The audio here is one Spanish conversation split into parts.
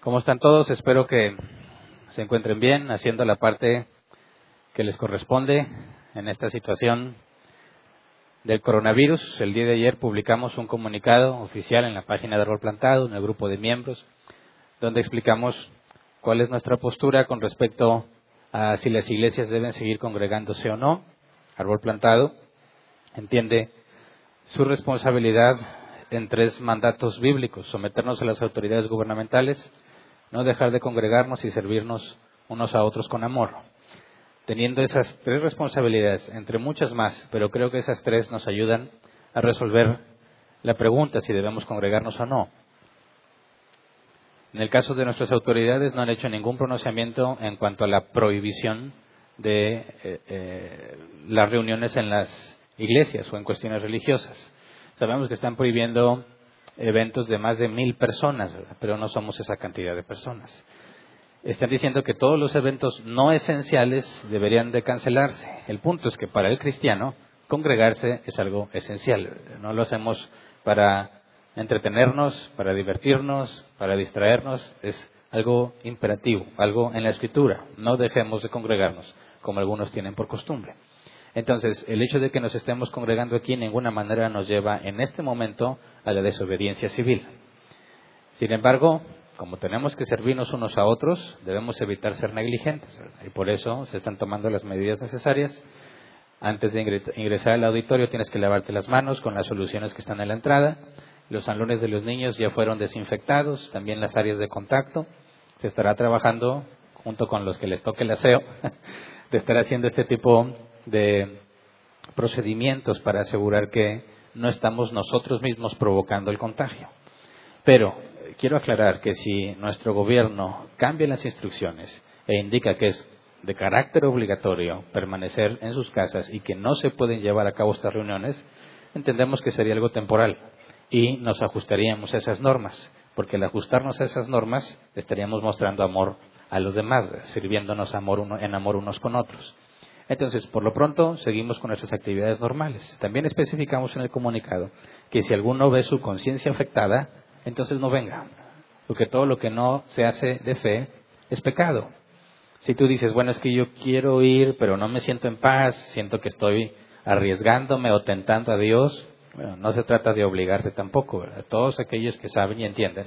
¿Cómo están todos? Espero que se encuentren bien, haciendo la parte que les corresponde en esta situación del coronavirus. El día de ayer publicamos un comunicado oficial en la página de Rol Plantado, en el grupo de miembros, donde explicamos cuál es nuestra postura con respecto a si las iglesias deben seguir congregándose o no. Árbol Plantado entiende su responsabilidad en tres mandatos bíblicos, someternos a las autoridades gubernamentales, no dejar de congregarnos y servirnos unos a otros con amor. Teniendo esas tres responsabilidades, entre muchas más, pero creo que esas tres nos ayudan a resolver la pregunta si debemos congregarnos o no. En el caso de nuestras autoridades no han hecho ningún pronunciamiento en cuanto a la prohibición de eh, eh, las reuniones en las iglesias o en cuestiones religiosas. Sabemos que están prohibiendo eventos de más de mil personas, pero no somos esa cantidad de personas. Están diciendo que todos los eventos no esenciales deberían de cancelarse. El punto es que para el cristiano congregarse es algo esencial. No lo hacemos para entretenernos, para divertirnos, para distraernos. Es algo imperativo, algo en la escritura. No dejemos de congregarnos como algunos tienen por costumbre. Entonces, el hecho de que nos estemos congregando aquí en ninguna manera nos lleva en este momento a la desobediencia civil. Sin embargo, como tenemos que servirnos unos a otros, debemos evitar ser negligentes. Y por eso se están tomando las medidas necesarias. Antes de ingresar al auditorio tienes que lavarte las manos con las soluciones que están en la entrada. Los salones de los niños ya fueron desinfectados, también las áreas de contacto. Se estará trabajando junto con los que les toque el aseo de estar haciendo este tipo de procedimientos para asegurar que no estamos nosotros mismos provocando el contagio. Pero quiero aclarar que si nuestro gobierno cambia las instrucciones e indica que es de carácter obligatorio permanecer en sus casas y que no se pueden llevar a cabo estas reuniones, entendemos que sería algo temporal y nos ajustaríamos a esas normas, porque al ajustarnos a esas normas estaríamos mostrando amor a los demás, sirviéndonos amor en amor unos con otros. Entonces, por lo pronto, seguimos con nuestras actividades normales. También especificamos en el comunicado que si alguno ve su conciencia afectada, entonces no venga, porque todo lo que no se hace de fe es pecado. Si tú dices, bueno, es que yo quiero ir, pero no me siento en paz, siento que estoy arriesgándome o tentando a Dios, no se trata de obligarte tampoco, ¿verdad? Todos aquellos que saben y entienden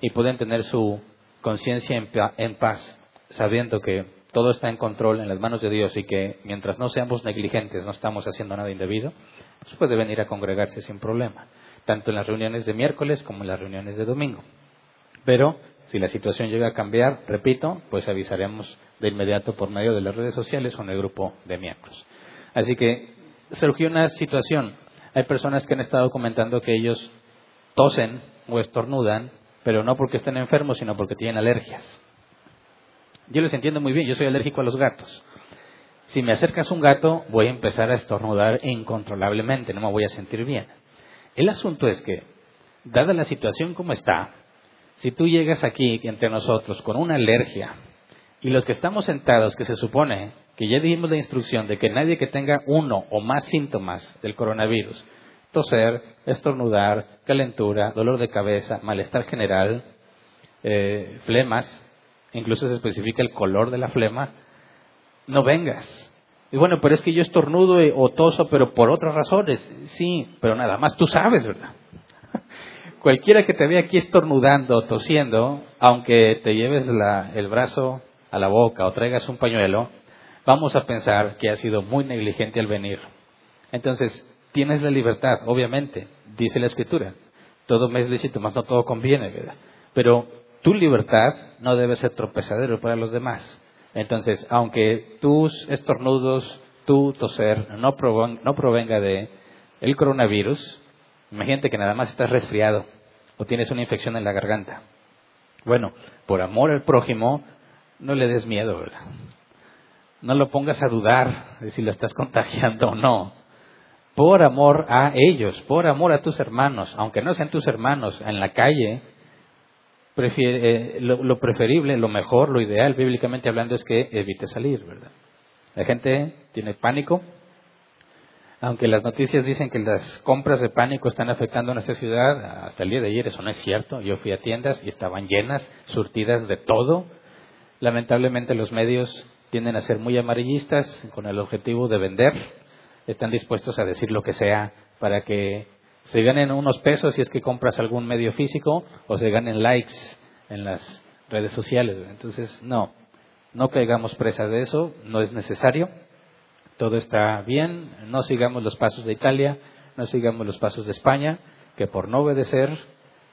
y pueden tener su conciencia en paz, sabiendo que todo está en control en las manos de Dios y que mientras no seamos negligentes, no estamos haciendo nada indebido, pues puede venir a congregarse sin problema, tanto en las reuniones de miércoles como en las reuniones de domingo. Pero si la situación llega a cambiar, repito, pues avisaremos de inmediato por medio de las redes sociales o en el grupo de miembros. Así que surgió una situación. Hay personas que han estado comentando que ellos tosen o estornudan, pero no porque estén enfermos, sino porque tienen alergias. Yo les entiendo muy bien, yo soy alérgico a los gatos. Si me acercas un gato, voy a empezar a estornudar incontrolablemente, no me voy a sentir bien. El asunto es que, dada la situación como está, si tú llegas aquí entre nosotros con una alergia y los que estamos sentados, que se supone que ya dimos la instrucción de que nadie que tenga uno o más síntomas del coronavirus, toser, estornudar, calentura, dolor de cabeza, malestar general, eh, flemas, incluso se especifica el color de la flema, no vengas. Y bueno, pero es que yo estornudo o toso, pero por otras razones. Sí, pero nada más tú sabes, ¿verdad? Cualquiera que te vea aquí estornudando o tosiendo, aunque te lleves el brazo a la boca o traigas un pañuelo, vamos a pensar que has sido muy negligente al venir. Entonces, tienes la libertad, obviamente, dice la Escritura. Todo me es lícito, más no todo conviene, ¿verdad? Pero tu libertad no debe ser tropezadero para los demás. Entonces, aunque tus estornudos, tu toser no, provenga de el coronavirus, imagínate que nada más estás resfriado o tienes una infección en la garganta. Bueno, por amor al prójimo, no le des miedo, ¿verdad? No lo pongas a dudar de si lo estás contagiando o no. Por amor a ellos, por amor a tus hermanos, aunque no sean tus hermanos en la calle, prefiere, eh, lo, preferible, lo mejor, lo ideal, bíblicamente hablando, es que evite salir, ¿verdad? La gente tiene pánico, Aunque las noticias dicen que las compras de pánico están afectando a nuestra ciudad, hasta el día de ayer eso no es cierto. Yo fui a tiendas y estaban llenas, surtidas de todo. Lamentablemente los medios tienden a ser muy amarillistas con el objetivo de vender. Están dispuestos a decir lo que sea para que se ganen unos pesos si es que compras algún medio físico o se ganen likes en las redes sociales. Entonces, no, no caigamos presa de eso, no es necesario. Todo está bien, no sigamos los pasos de Italia, no sigamos los pasos de España, que por no obedecer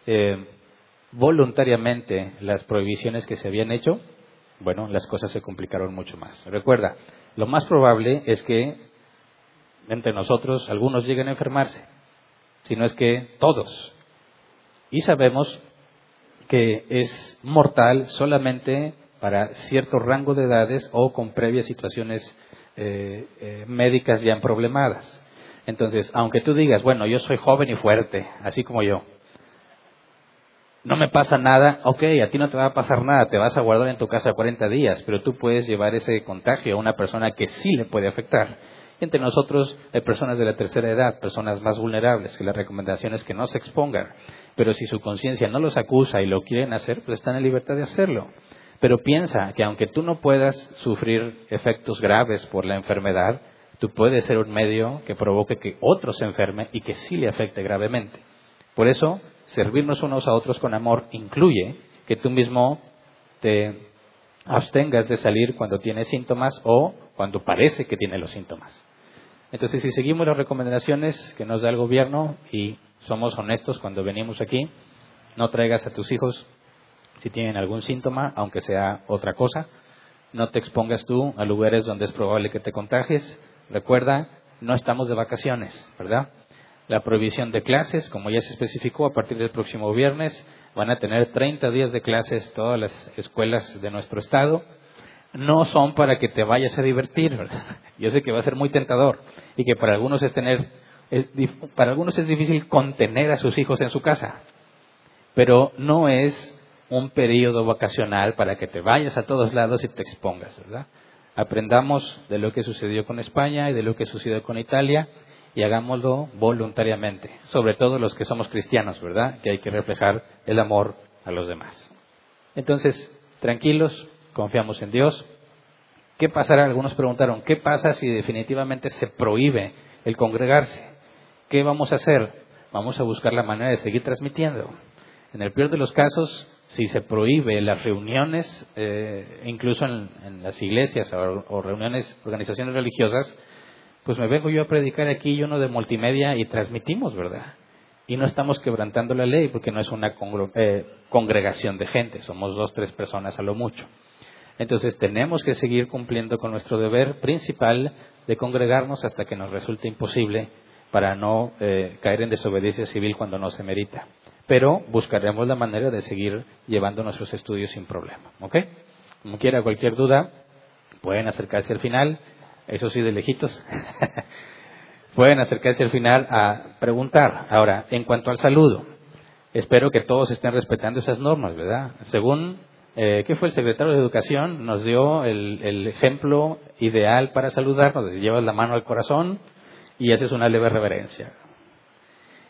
eh, voluntariamente las prohibiciones que se habían hecho, bueno, las cosas se complicaron mucho más. Recuerda, lo más probable es que entre nosotros algunos lleguen a enfermarse, si no es que todos. Y sabemos que es mortal solamente para cierto rango de edades o con previas situaciones eh, eh, médicas ya problemadas. Entonces, aunque tú digas, bueno, yo soy joven y fuerte, así como yo, no me pasa nada, ok, a ti no te va a pasar nada, te vas a guardar en tu casa 40 días, pero tú puedes llevar ese contagio a una persona que sí le puede afectar. Entre nosotros hay personas de la tercera edad, personas más vulnerables, que la recomendación es que no se expongan. Pero si su conciencia no los acusa y lo quieren hacer, pues están en libertad de hacerlo. Pero piensa que aunque tú no puedas sufrir efectos graves por la enfermedad, tú puedes ser un medio que provoque que otro se enferme y que sí le afecte gravemente. Por eso, servirnos unos a otros con amor incluye que tú mismo te abstengas de salir cuando tienes síntomas o cuando parece que tiene los síntomas. Entonces, si seguimos las recomendaciones que nos da el gobierno y somos honestos cuando venimos aquí, no traigas a tus hijos si tienen algún síntoma, aunque sea otra cosa. No te expongas tú a lugares donde es probable que te contagies. Recuerda, no estamos de vacaciones, ¿verdad? La prohibición de clases, como ya se especificó, a partir del próximo viernes van a tener 30 días de clases todas las escuelas de nuestro estado no son para que te vayas a divertir. Yo sé que va a ser muy tentador y que para algunos es tener, para algunos es difícil contener a sus hijos en su casa, pero no es un periodo vacacional para que te vayas a todos lados y te expongas, ¿verdad? Aprendamos de lo que sucedió con España y de lo que sucedió con Italia y hagámoslo voluntariamente, sobre todo los que somos cristianos, ¿verdad? Que hay que reflejar el amor a los demás. Entonces, tranquilos, confiamos en Dios. ¿Qué pasará? Algunos preguntaron, ¿qué pasa si definitivamente se prohíbe el congregarse? ¿Qué vamos a hacer? Vamos a buscar la manera de seguir transmitiendo. En el peor de los casos, si se prohíbe las reuniones, eh, incluso en, las iglesias o, reuniones, organizaciones religiosas, pues me vengo yo a predicar aquí y uno de multimedia y transmitimos, ¿verdad? Y no estamos quebrantando la ley porque no es una eh, congregación de gente, somos dos, tres personas a lo mucho. Entonces tenemos que seguir cumpliendo con nuestro deber principal de congregarnos hasta que nos resulte imposible para no eh, caer en desobediencia civil cuando no se merita. Pero buscaremos la manera de seguir llevando nuestros estudios sin problema. ¿Ok? Como quiera, cualquier duda, pueden acercarse al final, eso sí de lejitos. pueden acercarse al final a preguntar. Ahora, en cuanto al saludo, espero que todos estén respetando esas normas, ¿verdad? Según eh, ¿qué fue el secretario de Educación? Nos dio el, ejemplo ideal para saludarnos. Llevas la mano al corazón y haces una leve reverencia.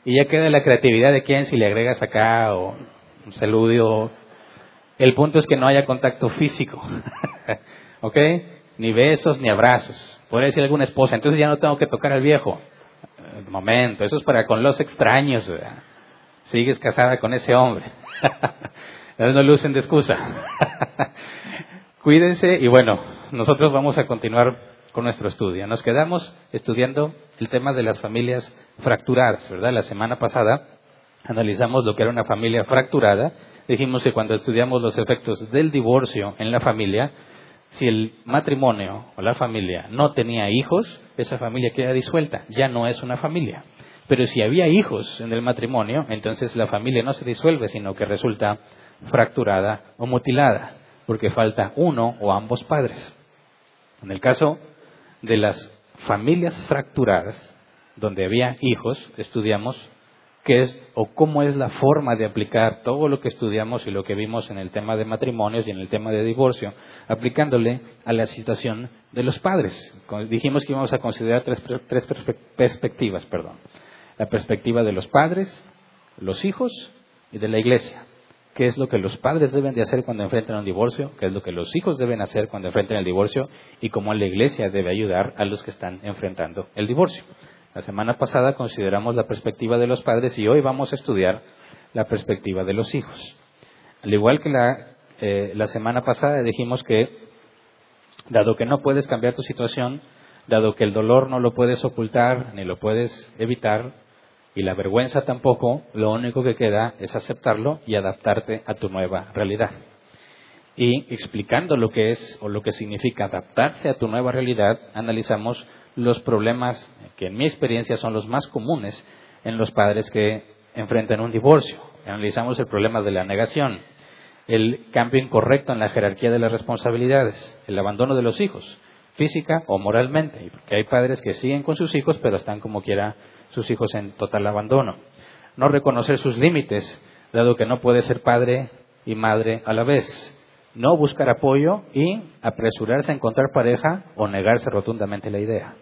Y ya queda la creatividad de quién, si le agregas acá o un saludo. El punto es que no haya contacto físico. ¿Ok? Ni besos ni abrazos. Podría decir alguna esposa, entonces ya no tengo que tocar al viejo. momento, eso es para con los extraños. ¿verdad? Sigues casada con ese hombre. no lo usen de excusa. Cuídense y bueno, nosotros vamos a continuar con nuestro estudio. Nos quedamos estudiando el tema de las familias fracturadas, ¿verdad? La semana pasada analizamos lo que era una familia fracturada. Dijimos que cuando estudiamos los efectos del divorcio en la familia, si el matrimonio o la familia no tenía hijos, esa familia queda disuelta, ya no es una familia. Pero si había hijos en el matrimonio, entonces la familia no se disuelve, sino que resulta fracturada o mutilada, porque falta uno o ambos padres. En el caso de las familias fracturadas, donde había hijos, estudiamos qué es o cómo es la forma de aplicar todo lo que estudiamos y lo que vimos en el tema de matrimonios y en el tema de divorcio, aplicándole a la situación de los padres. Dijimos que íbamos a considerar tres, tres perspectivas, perdón. La perspectiva de los padres, los hijos y de la iglesia. ¿Qué es lo que los padres deben de hacer cuando enfrentan un divorcio? ¿Qué es lo que los hijos deben hacer cuando enfrentan el divorcio? Y cómo la iglesia debe ayudar a los que están enfrentando el divorcio. La semana pasada consideramos la perspectiva de los padres y hoy vamos a estudiar la perspectiva de los hijos. Al igual que la, eh, la semana pasada dijimos que, dado que no puedes cambiar tu situación, dado que el dolor no lo puedes ocultar ni lo puedes evitar, y la vergüenza tampoco, lo único que queda es aceptarlo y adaptarte a tu nueva realidad. Y explicando lo que es o lo que significa adaptarse a tu nueva realidad, analizamos los problemas que en mi experiencia son los más comunes en los padres que enfrentan un divorcio. Analizamos el problema de la negación, el cambio incorrecto en la jerarquía de las responsabilidades, el abandono de los hijos, física o moralmente, porque hay padres que siguen con sus hijos pero están como quiera sus hijos en total abandono. No reconocer sus límites, dado que no puede ser padre y madre a la vez. No buscar apoyo y apresurarse a encontrar pareja o negarse rotundamente la idea.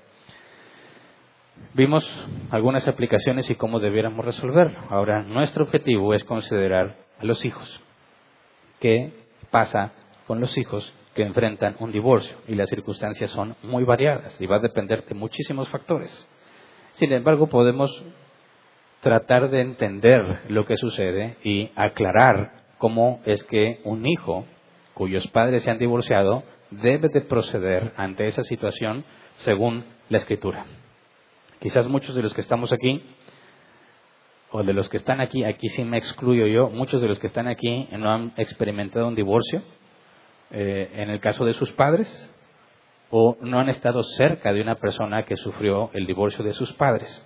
Vimos algunas aplicaciones y cómo debiéramos resolverlo. Ahora, nuestro objetivo es considerar a los hijos. ¿Qué pasa con los hijos que enfrentan un divorcio? Y las circunstancias son muy variadas y va a depender de muchísimos factores. Sin embargo, podemos tratar de entender lo que sucede y aclarar cómo es que un hijo cuyos padres se han divorciado debe de proceder ante esa situación según la escritura. Quizás muchos de los que estamos aquí, o de los que están aquí, aquí sí me excluyo yo, muchos de los que están aquí no han experimentado un divorcio, eh, en el caso de sus padres, o no han estado cerca de una persona que sufrió el divorcio de sus padres.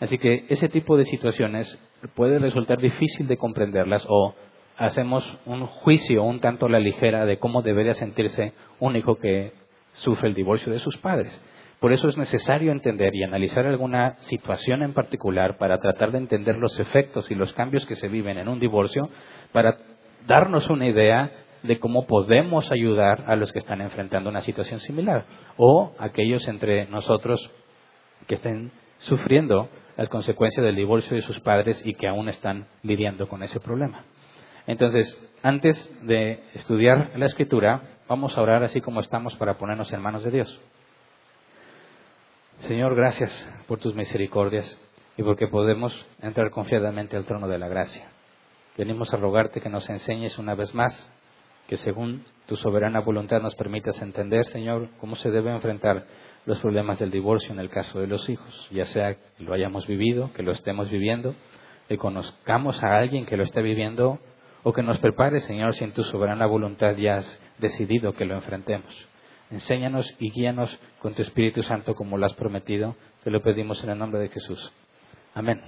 Así que ese tipo de situaciones puede resultar difícil de comprenderlas o hacemos un juicio un tanto a la ligera de cómo debería sentirse un hijo que sufre el divorcio de sus padres. Por eso es necesario entender y analizar alguna situación en particular para tratar de entender los efectos y los cambios que se viven en un divorcio, para darnos una idea de cómo podemos ayudar a los que están enfrentando una situación similar o aquellos entre nosotros que estén sufriendo las consecuencias del divorcio de sus padres y que aún están lidiando con ese problema. Entonces, antes de estudiar la escritura, vamos a orar así como estamos para ponernos en manos de Dios. Señor, gracias por tus misericordias y porque podemos entrar confiadamente al trono de la gracia. Venimos a rogarte que nos enseñes una vez más, que según tu soberana voluntad nos permitas entender, Señor, cómo se debe enfrentar los problemas del divorcio en el caso de los hijos, ya sea que lo hayamos vivido, que lo estemos viviendo, que conozcamos a alguien que lo esté viviendo o que nos prepare, Señor, si en tu soberana voluntad ya has decidido que lo enfrentemos. Enséñanos y guíanos con tu Espíritu Santo como lo has prometido. Te lo pedimos en el nombre de Jesús. Amén.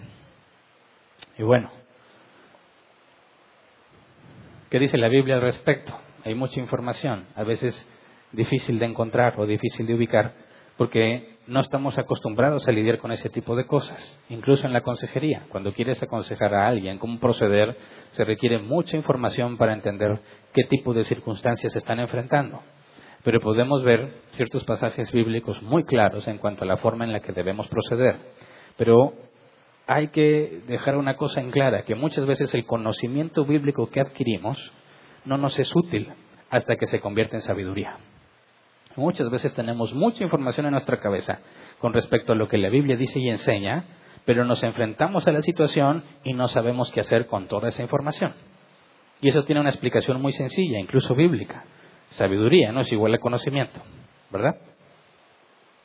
Y bueno, ¿qué dice la Biblia al respecto? Hay mucha información, a veces difícil de encontrar o difícil de ubicar, porque no estamos acostumbrados a lidiar con ese tipo de cosas. Incluso en la consejería, cuando quieres aconsejar a alguien cómo proceder, se requiere mucha información para entender qué tipo de circunstancias están enfrentando pero podemos ver ciertos pasajes bíblicos muy claros en cuanto a la forma en la que debemos proceder. Pero hay que dejar una cosa en clara, que muchas veces el conocimiento bíblico que adquirimos no nos es útil hasta que se convierte en sabiduría. Muchas veces tenemos mucha información en nuestra cabeza con respecto a lo que la Biblia dice y enseña, pero nos enfrentamos a la situación y no sabemos qué hacer con toda esa información. Y eso tiene una explicación muy sencilla, incluso bíblica. Sabiduría no es igual a conocimiento, ¿verdad?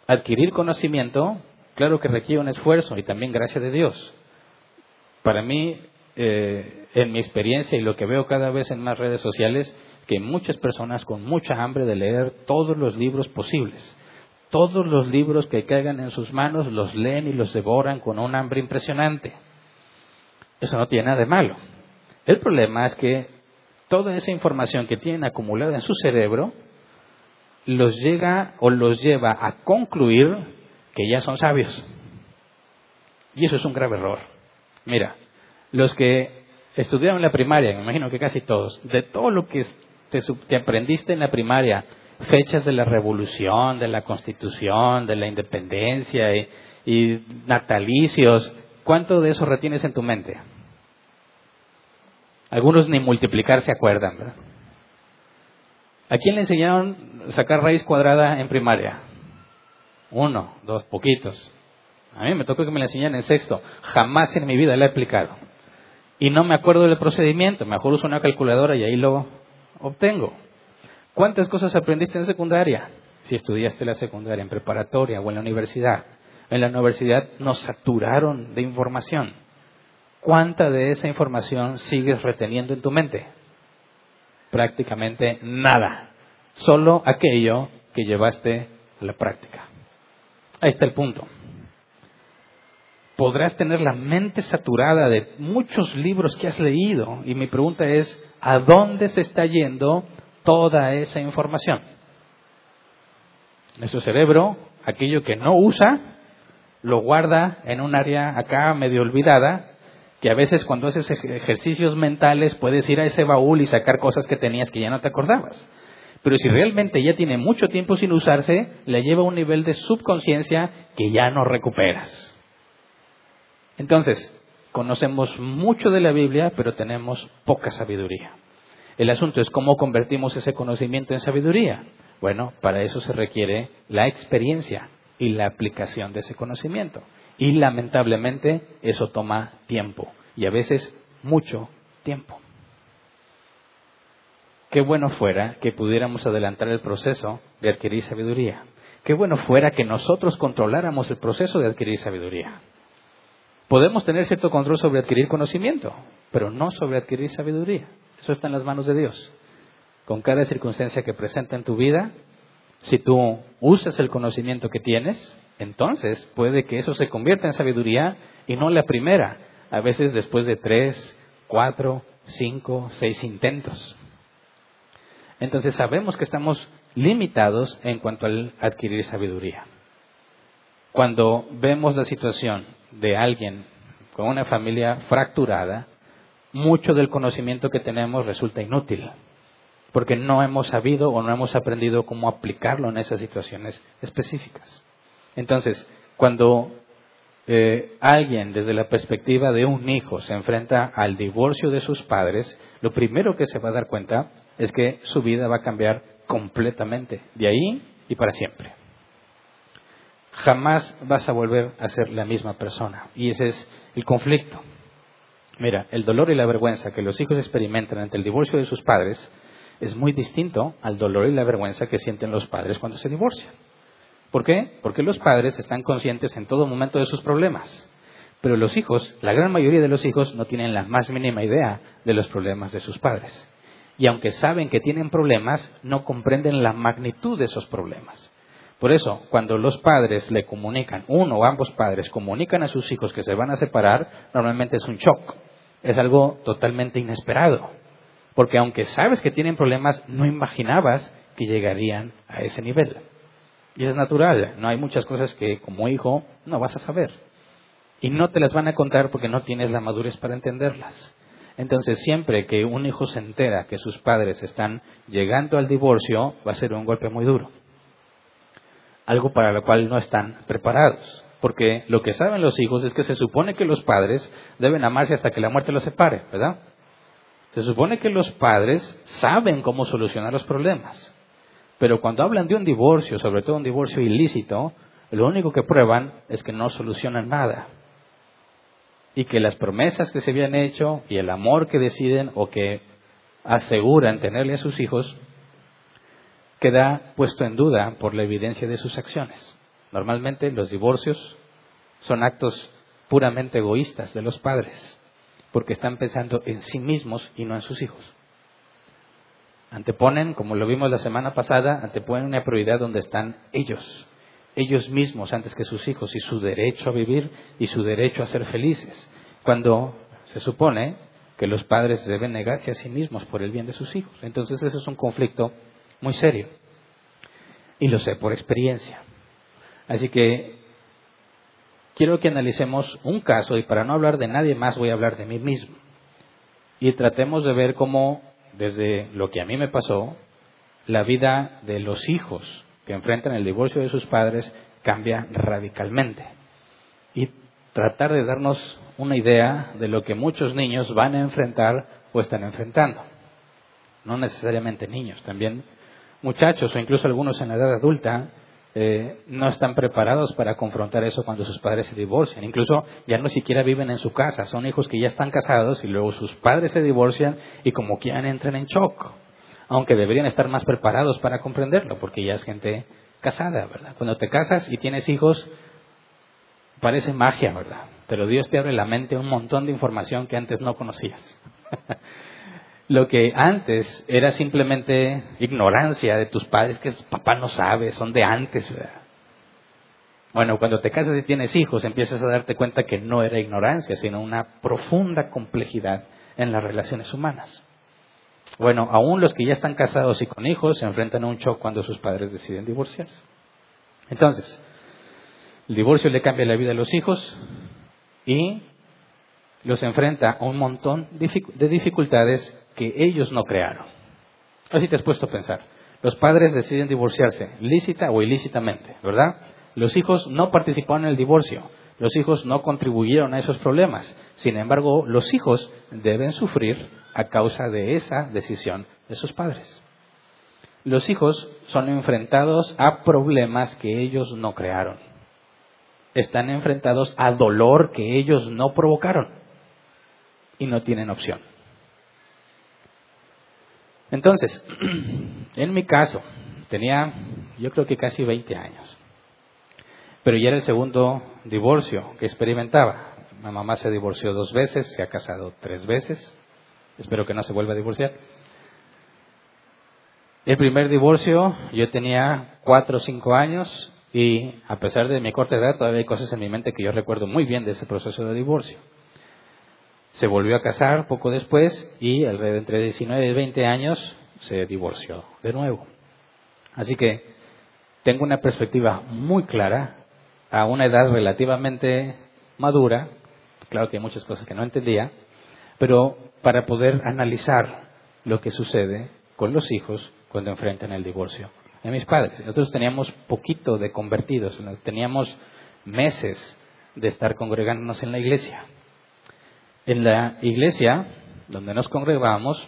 Adquirir conocimiento, claro que requiere un esfuerzo y también gracia de Dios. Para mí, eh, en mi experiencia y lo que veo cada vez en más redes sociales, que muchas personas con mucha hambre de leer todos los libros posibles, todos los libros que caigan en sus manos los leen y los devoran con un hambre impresionante. Eso no tiene nada de malo. El problema es que toda esa información que tienen acumulada en su cerebro los llega o los lleva a concluir que ya son sabios. Y eso es un grave error. Mira, los que estudiaron la primaria, me imagino que casi todos, de todo lo que te, aprendiste en la primaria, fechas de la revolución, de la constitución, de la independencia y, y natalicios, ¿cuánto de eso retienes en tu mente? Algunos ni multiplicar se acuerdan, ¿verdad? ¿A quién le enseñaron sacar raíz cuadrada en primaria? Uno, dos, poquitos. A mí me tocó que me la enseñaran en sexto. Jamás en mi vida la he aplicado. Y no me acuerdo del procedimiento. Mejor uso una calculadora y ahí lo obtengo. ¿Cuántas cosas aprendiste en secundaria? Si estudiaste la secundaria, en preparatoria o en la universidad. En la universidad nos saturaron de información. ¿Cuánta de esa información sigues reteniendo en tu mente? Prácticamente nada. Solo aquello que llevaste a la práctica. Ahí está el punto. Podrás tener la mente saturada de muchos libros que has leído y mi pregunta es, ¿a dónde se está yendo toda esa información? Nuestro cerebro, aquello que no usa, lo guarda en un área acá medio olvidada que a veces cuando haces ejercicios mentales puedes ir a ese baúl y sacar cosas que tenías que ya no te acordabas. Pero si realmente ya tiene mucho tiempo sin usarse, le lleva a un nivel de subconsciencia que ya no recuperas. Entonces, conocemos mucho de la Biblia, pero tenemos poca sabiduría. El asunto es cómo convertimos ese conocimiento en sabiduría. Bueno, para eso se requiere la experiencia y la aplicación de ese conocimiento. Y lamentablemente eso toma tiempo y a veces mucho tiempo. Qué bueno fuera que pudiéramos adelantar el proceso de adquirir sabiduría. Qué bueno fuera que nosotros controláramos el proceso de adquirir sabiduría. Podemos tener cierto control sobre adquirir conocimiento, pero no sobre adquirir sabiduría. Eso está en las manos de Dios. Con cada circunstancia que presenta en tu vida, si tú usas el conocimiento que tienes, entonces puede que eso se convierta en sabiduría y no la primera, a veces después de tres, cuatro, cinco, seis intentos. Entonces sabemos que estamos limitados en cuanto al adquirir sabiduría. Cuando vemos la situación de alguien con una familia fracturada, mucho del conocimiento que tenemos resulta inútil, porque no hemos sabido o no hemos aprendido cómo aplicarlo en esas situaciones específicas. Entonces, cuando eh, alguien desde la perspectiva de un hijo se enfrenta al divorcio de sus padres, lo primero que se va a dar cuenta es que su vida va a cambiar completamente, de ahí y para siempre. Jamás vas a volver a ser la misma persona. Y ese es el conflicto. Mira, el dolor y la vergüenza que los hijos experimentan ante el divorcio de sus padres es muy distinto al dolor y la vergüenza que sienten los padres cuando se divorcian. ¿Por qué? Porque los padres están conscientes en todo momento de sus problemas. Pero los hijos, la gran mayoría de los hijos, no tienen la más mínima idea de los problemas de sus padres. Y aunque saben que tienen problemas, no comprenden la magnitud de esos problemas. Por eso, cuando los padres le comunican, uno o ambos padres comunican a sus hijos que se van a separar, normalmente es un shock. Es algo totalmente inesperado. Porque aunque sabes que tienen problemas, no imaginabas que llegarían a ese nivel. Y es natural, no hay muchas cosas que como hijo no vas a saber. Y no te las van a contar porque no tienes la madurez para entenderlas. Entonces, siempre que un hijo se entera que sus padres están llegando al divorcio, va a ser un golpe muy duro. Algo para lo cual no están preparados. Porque lo que saben los hijos es que se supone que los padres deben amarse hasta que la muerte los separe, ¿verdad? Se supone que los padres saben cómo solucionar los problemas. Pero cuando hablan de un divorcio, sobre todo un divorcio ilícito, lo único que prueban es que no solucionan nada. Y que las promesas que se habían hecho y el amor que deciden o que aseguran tenerle a sus hijos queda puesto en duda por la evidencia de sus acciones. Normalmente los divorcios son actos puramente egoístas de los padres, porque están pensando en sí mismos y no en sus hijos. Anteponen, como lo vimos la semana pasada, anteponen una prioridad donde están ellos, ellos mismos antes que sus hijos y su derecho a vivir y su derecho a ser felices, cuando se supone que los padres deben negarse a sí mismos por el bien de sus hijos. Entonces eso es un conflicto muy serio. Y lo sé por experiencia. Así que quiero que analicemos un caso y para no hablar de nadie más voy a hablar de mí mismo. Y tratemos de ver cómo, desde lo que a mí me pasó, la vida de los hijos que enfrentan el divorcio de sus padres cambia radicalmente. Y tratar de darnos una idea de lo que muchos niños van a enfrentar o están enfrentando. No necesariamente niños, también muchachos o incluso algunos en la edad adulta eh, no están preparados para confrontar eso cuando sus padres se divorcian. Incluso ya no siquiera viven en su casa, son hijos que ya están casados y luego sus padres se divorcian y como quieran entran en shock. Aunque deberían estar más preparados para comprenderlo, porque ya es gente casada, ¿verdad? Cuando te casas y tienes hijos, parece magia, ¿verdad? Pero Dios te abre la mente un montón de información que antes no conocías. lo que antes era simplemente ignorancia de tus padres, que papá no sabe, son de antes. ¿verdad? Bueno, cuando te casas y tienes hijos, empiezas a darte cuenta que no era ignorancia, sino una profunda complejidad en las relaciones humanas. Bueno, aún los que ya están casados y con hijos se enfrentan a un shock cuando sus padres deciden divorciarse. Entonces, el divorcio le cambia la vida a los hijos y los enfrenta a un montón de dificultades que ellos no crearon. Así te has puesto a pensar. Los padres deciden divorciarse, lícita o ilícitamente, ¿verdad? Los hijos no participaron en el divorcio, los hijos no contribuyeron a esos problemas. Sin embargo, los hijos deben sufrir a causa de esa decisión de sus padres. Los hijos son enfrentados a problemas que ellos no crearon. Están enfrentados a dolor que ellos no provocaron y no tienen opción. Entonces, en mi caso, tenía yo creo que casi 20 años, pero ya era el segundo divorcio que experimentaba. Mi mamá se divorció dos veces, se ha casado tres veces, espero que no se vuelva a divorciar. El primer divorcio yo tenía cuatro o cinco años y a pesar de mi corta edad todavía hay cosas en mi mente que yo recuerdo muy bien de ese proceso de divorcio. Se volvió a casar poco después y entre 19 y 20 años se divorció de nuevo. Así que tengo una perspectiva muy clara a una edad relativamente madura, claro que hay muchas cosas que no entendía, pero para poder analizar lo que sucede con los hijos cuando enfrentan el divorcio de mis padres. Nosotros teníamos poquito de convertidos, teníamos meses de estar congregándonos en la iglesia. En la iglesia donde nos congregábamos,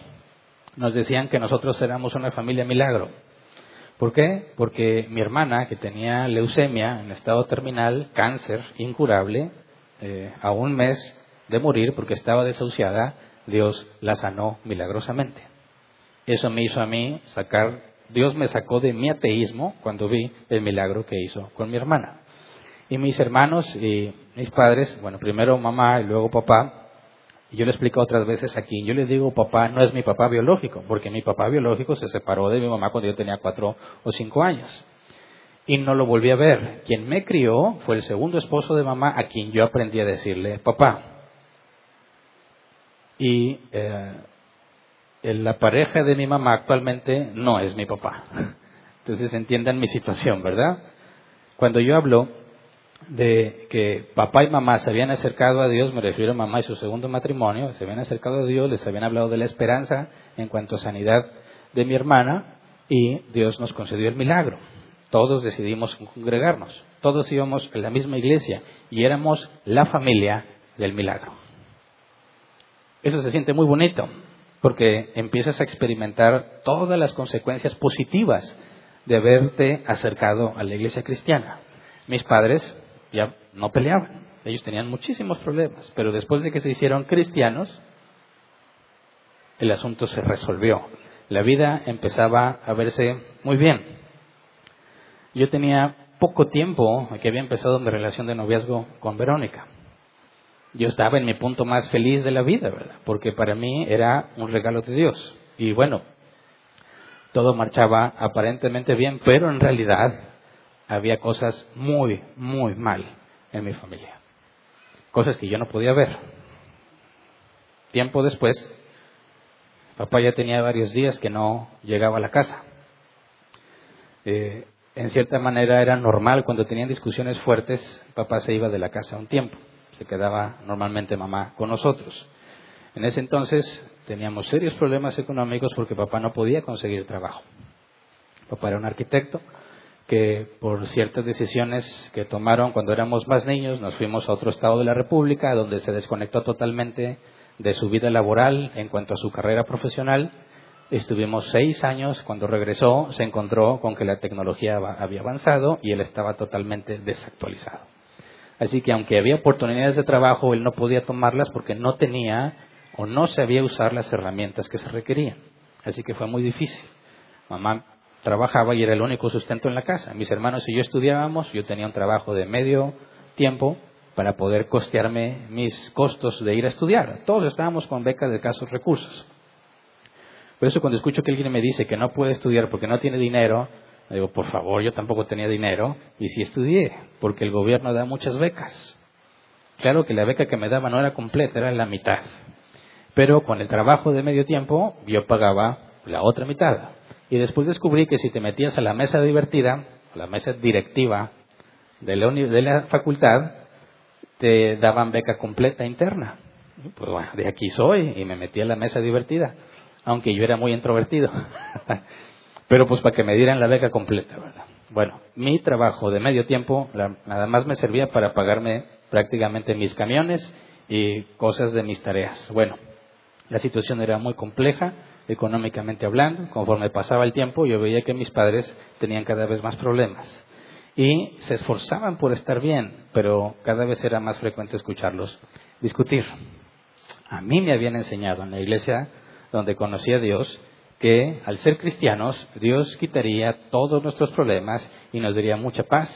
nos decían que nosotros éramos una familia milagro. ¿Por qué? Porque mi hermana, que tenía leucemia en estado terminal, cáncer incurable, eh, a un mes de morir porque estaba desahuciada, Dios la sanó milagrosamente. Eso me hizo a mí sacar, Dios me sacó de mi ateísmo cuando vi el milagro que hizo con mi hermana. Y mis hermanos y mis padres, bueno, primero mamá y luego papá, yo le explico otras veces aquí, yo le digo papá no es mi papá biológico, porque mi papá biológico se separó de mi mamá cuando yo tenía cuatro o cinco años. Y no lo volví a ver. Quien me crió fue el segundo esposo de mamá a quien yo aprendí a decirle papá. Y eh, la pareja de mi mamá actualmente no es mi papá. Entonces entiendan mi situación, ¿verdad? Cuando yo hablo de que papá y mamá se habían acercado a Dios, me refiero a mamá y su segundo matrimonio, se habían acercado a Dios, les habían hablado de la esperanza en cuanto a sanidad de mi hermana y Dios nos concedió el milagro. Todos decidimos congregarnos, todos íbamos en la misma iglesia y éramos la familia del milagro. Eso se siente muy bonito porque empiezas a experimentar todas las consecuencias positivas de haberte acercado a la iglesia cristiana. Mis padres ya no peleaban. Ellos tenían muchísimos problemas, pero después de que se hicieron cristianos, el asunto se resolvió. La vida empezaba a verse muy bien. Yo tenía poco tiempo que había empezado mi relación de noviazgo con Verónica. Yo estaba en mi punto más feliz de la vida, ¿verdad? Porque para mí era un regalo de Dios. Y bueno, todo marchaba aparentemente bien, pero en realidad había cosas muy, muy mal en mi familia. Cosas que yo no podía ver. Tiempo después, papá ya tenía varios días que no llegaba a la casa. Eh, en cierta manera era normal cuando tenían discusiones fuertes, papá se iba de la casa un tiempo, se quedaba normalmente mamá con nosotros. En ese entonces teníamos serios problemas económicos porque papá no podía conseguir trabajo. Papá era un arquitecto que por ciertas decisiones que tomaron cuando éramos más niños nos fuimos a otro estado de la República donde se desconectó totalmente de su vida laboral en cuanto a su carrera profesional Estuvimos seis años, cuando regresó se encontró con que la tecnología había avanzado y él estaba totalmente desactualizado. Así que aunque había oportunidades de trabajo, él no podía tomarlas porque no tenía o no sabía usar las herramientas que se requerían. Así que fue muy difícil. Mamá trabajaba y era el único sustento en la casa. Mis hermanos y yo estudiábamos, yo tenía un trabajo de medio tiempo para poder costearme mis costos de ir a estudiar. Todos estábamos con becas de casos recursos. Por eso cuando escucho que alguien me dice que no puede estudiar porque no tiene dinero, digo, por favor, yo tampoco tenía dinero y sí estudié, porque el gobierno da muchas becas. Claro que la beca que me daba no era completa, era la mitad. Pero con el trabajo de medio tiempo yo pagaba la otra mitad. Y después descubrí que si te metías a la mesa divertida, la mesa directiva de la, de la facultad, te daban beca completa interna. Pues bueno, de aquí soy y me metí a la mesa divertida aunque yo era muy introvertido. Pero pues para que me dieran la beca completa, ¿verdad? Bueno, mi trabajo de medio tiempo nada más me servía para pagarme prácticamente mis camiones y cosas de mis tareas. Bueno, la situación era muy compleja económicamente hablando. Conforme pasaba el tiempo, yo veía que mis padres tenían cada vez más problemas y se esforzaban por estar bien, pero cada vez era más frecuente escucharlos discutir. A mí me habían enseñado en la iglesia donde conocí a Dios, que al ser cristianos, Dios quitaría todos nuestros problemas y nos daría mucha paz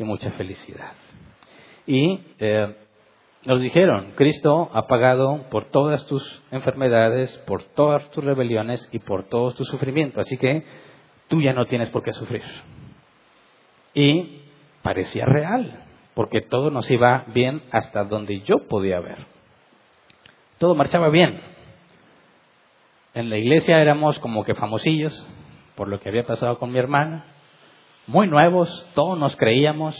y mucha felicidad. Y eh, nos dijeron, Cristo ha pagado por todas tus enfermedades, por todas tus rebeliones y por todos tus sufrimientos, así que tú ya no tienes por qué sufrir. Y parecía real, porque todo nos iba bien hasta donde yo podía ver. Todo marchaba bien, en la iglesia éramos como que famosillos por lo que había pasado con mi hermana, muy nuevos, todos nos creíamos.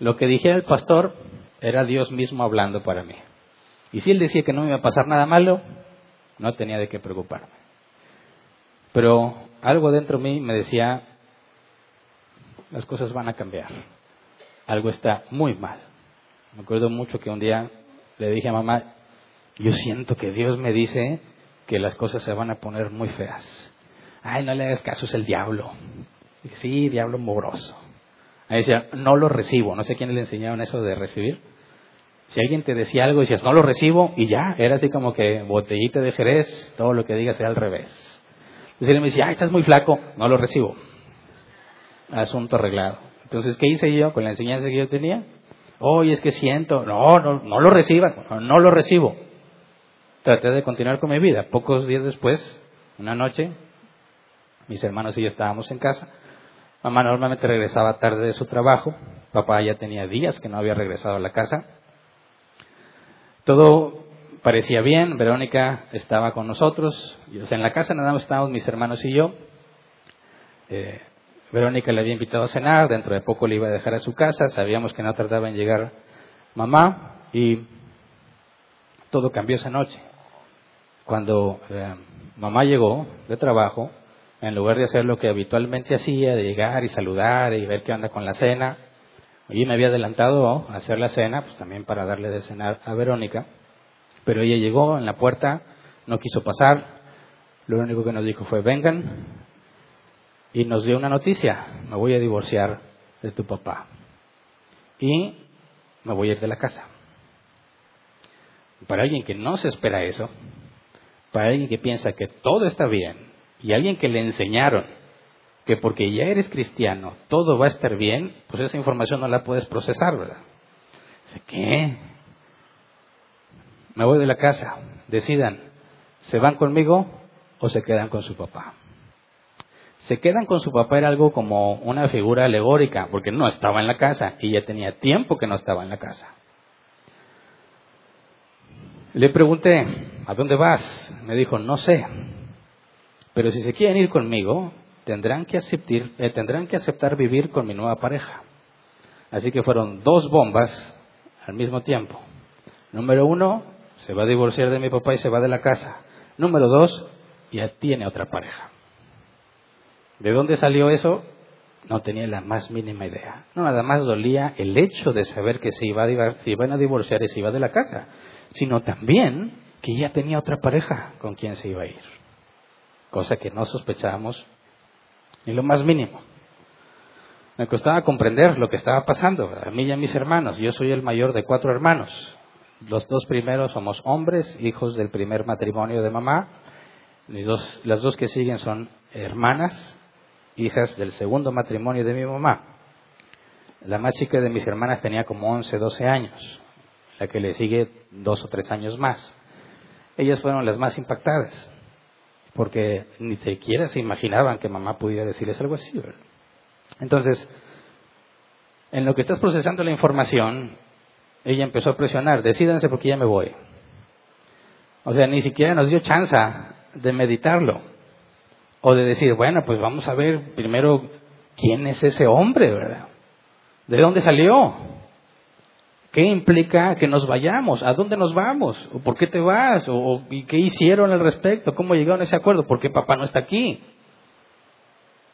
Lo que dijera el pastor era Dios mismo hablando para mí. Y si él decía que no me iba a pasar nada malo, no tenía de qué preocuparme. Pero algo dentro de mí me decía, las cosas van a cambiar. Algo está muy mal. Me acuerdo mucho que un día le dije a mamá, yo siento que Dios me dice que las cosas se van a poner muy feas. Ay, no le hagas caso, es el diablo. sí, diablo moroso. Ahí decía, no lo recibo. No sé quiénes le enseñaron eso de recibir. Si alguien te decía algo, decías, no lo recibo, y ya, era así como que botellita de Jerez, todo lo que digas sea al revés. Entonces él me decía, ay, estás muy flaco, no lo recibo. Asunto arreglado. Entonces, ¿qué hice yo con la enseñanza que yo tenía? Oye, es que siento, no, no, no lo reciba, no lo recibo traté de continuar con mi vida. Pocos días después, una noche, mis hermanos y yo estábamos en casa. Mamá normalmente regresaba tarde de su trabajo. Papá ya tenía días que no había regresado a la casa. Todo parecía bien. Verónica estaba con nosotros. en la casa nada más estábamos mis hermanos y yo. Eh, Verónica le había invitado a cenar. Dentro de poco le iba a dejar a su casa. Sabíamos que no tardaba en llegar mamá. Y todo cambió esa noche. Cuando eh, mamá llegó de trabajo, en lugar de hacer lo que habitualmente hacía, de llegar y saludar y ver qué anda con la cena, y me había adelantado a hacer la cena, pues también para darle de cenar a Verónica, pero ella llegó en la puerta, no quiso pasar, lo único que nos dijo fue vengan y nos dio una noticia, me voy a divorciar de tu papá y me voy a ir de la casa. Para alguien que no se espera eso, para alguien que piensa que todo está bien y alguien que le enseñaron que porque ya eres cristiano todo va a estar bien, pues esa información no la puedes procesar, ¿verdad? ¿Qué? Me voy de la casa, decidan, ¿se van conmigo o se quedan con su papá? Se quedan con su papá era algo como una figura alegórica, porque no estaba en la casa y ya tenía tiempo que no estaba en la casa. Le pregunté, ¿a dónde vas? Me dijo, no sé. Pero si se quieren ir conmigo, tendrán que, aceptar, eh, tendrán que aceptar vivir con mi nueva pareja. Así que fueron dos bombas al mismo tiempo. Número uno, se va a divorciar de mi papá y se va de la casa. Número dos, ya tiene otra pareja. ¿De dónde salió eso? No tenía la más mínima idea. No, nada más dolía el hecho de saber que se, iba a, se iban a divorciar y se iba de la casa, sino también que ya tenía otra pareja con quien se iba a ir. Cosa que no sospechábamos ni lo más mínimo. Me costaba comprender lo que estaba pasando, a mí y a mis hermanos. Yo soy el mayor de cuatro hermanos. Los dos primeros somos hombres, hijos del primer matrimonio de mamá. las dos que siguen son hermanas, hijas del segundo matrimonio de mi mamá. La más chica de mis hermanas tenía como 11, 12 años, la que le sigue dos o tres años más. Ellas fueron las más impactadas, porque ni siquiera se imaginaban que mamá pudiera decirles algo así. Entonces, en lo que estás procesando la información, ella empezó a presionar, decídanse porque ya me voy. O sea, ni siquiera nos dio chance de meditarlo. O de decir, bueno, pues vamos a ver primero quién es ese hombre, ¿verdad? ¿De dónde salió? ¿Qué implica que nos vayamos? ¿A dónde nos vamos? ¿O por qué te vas? ¿O y qué hicieron al respecto? ¿Cómo llegaron a ese acuerdo? ¿Por qué papá no está aquí?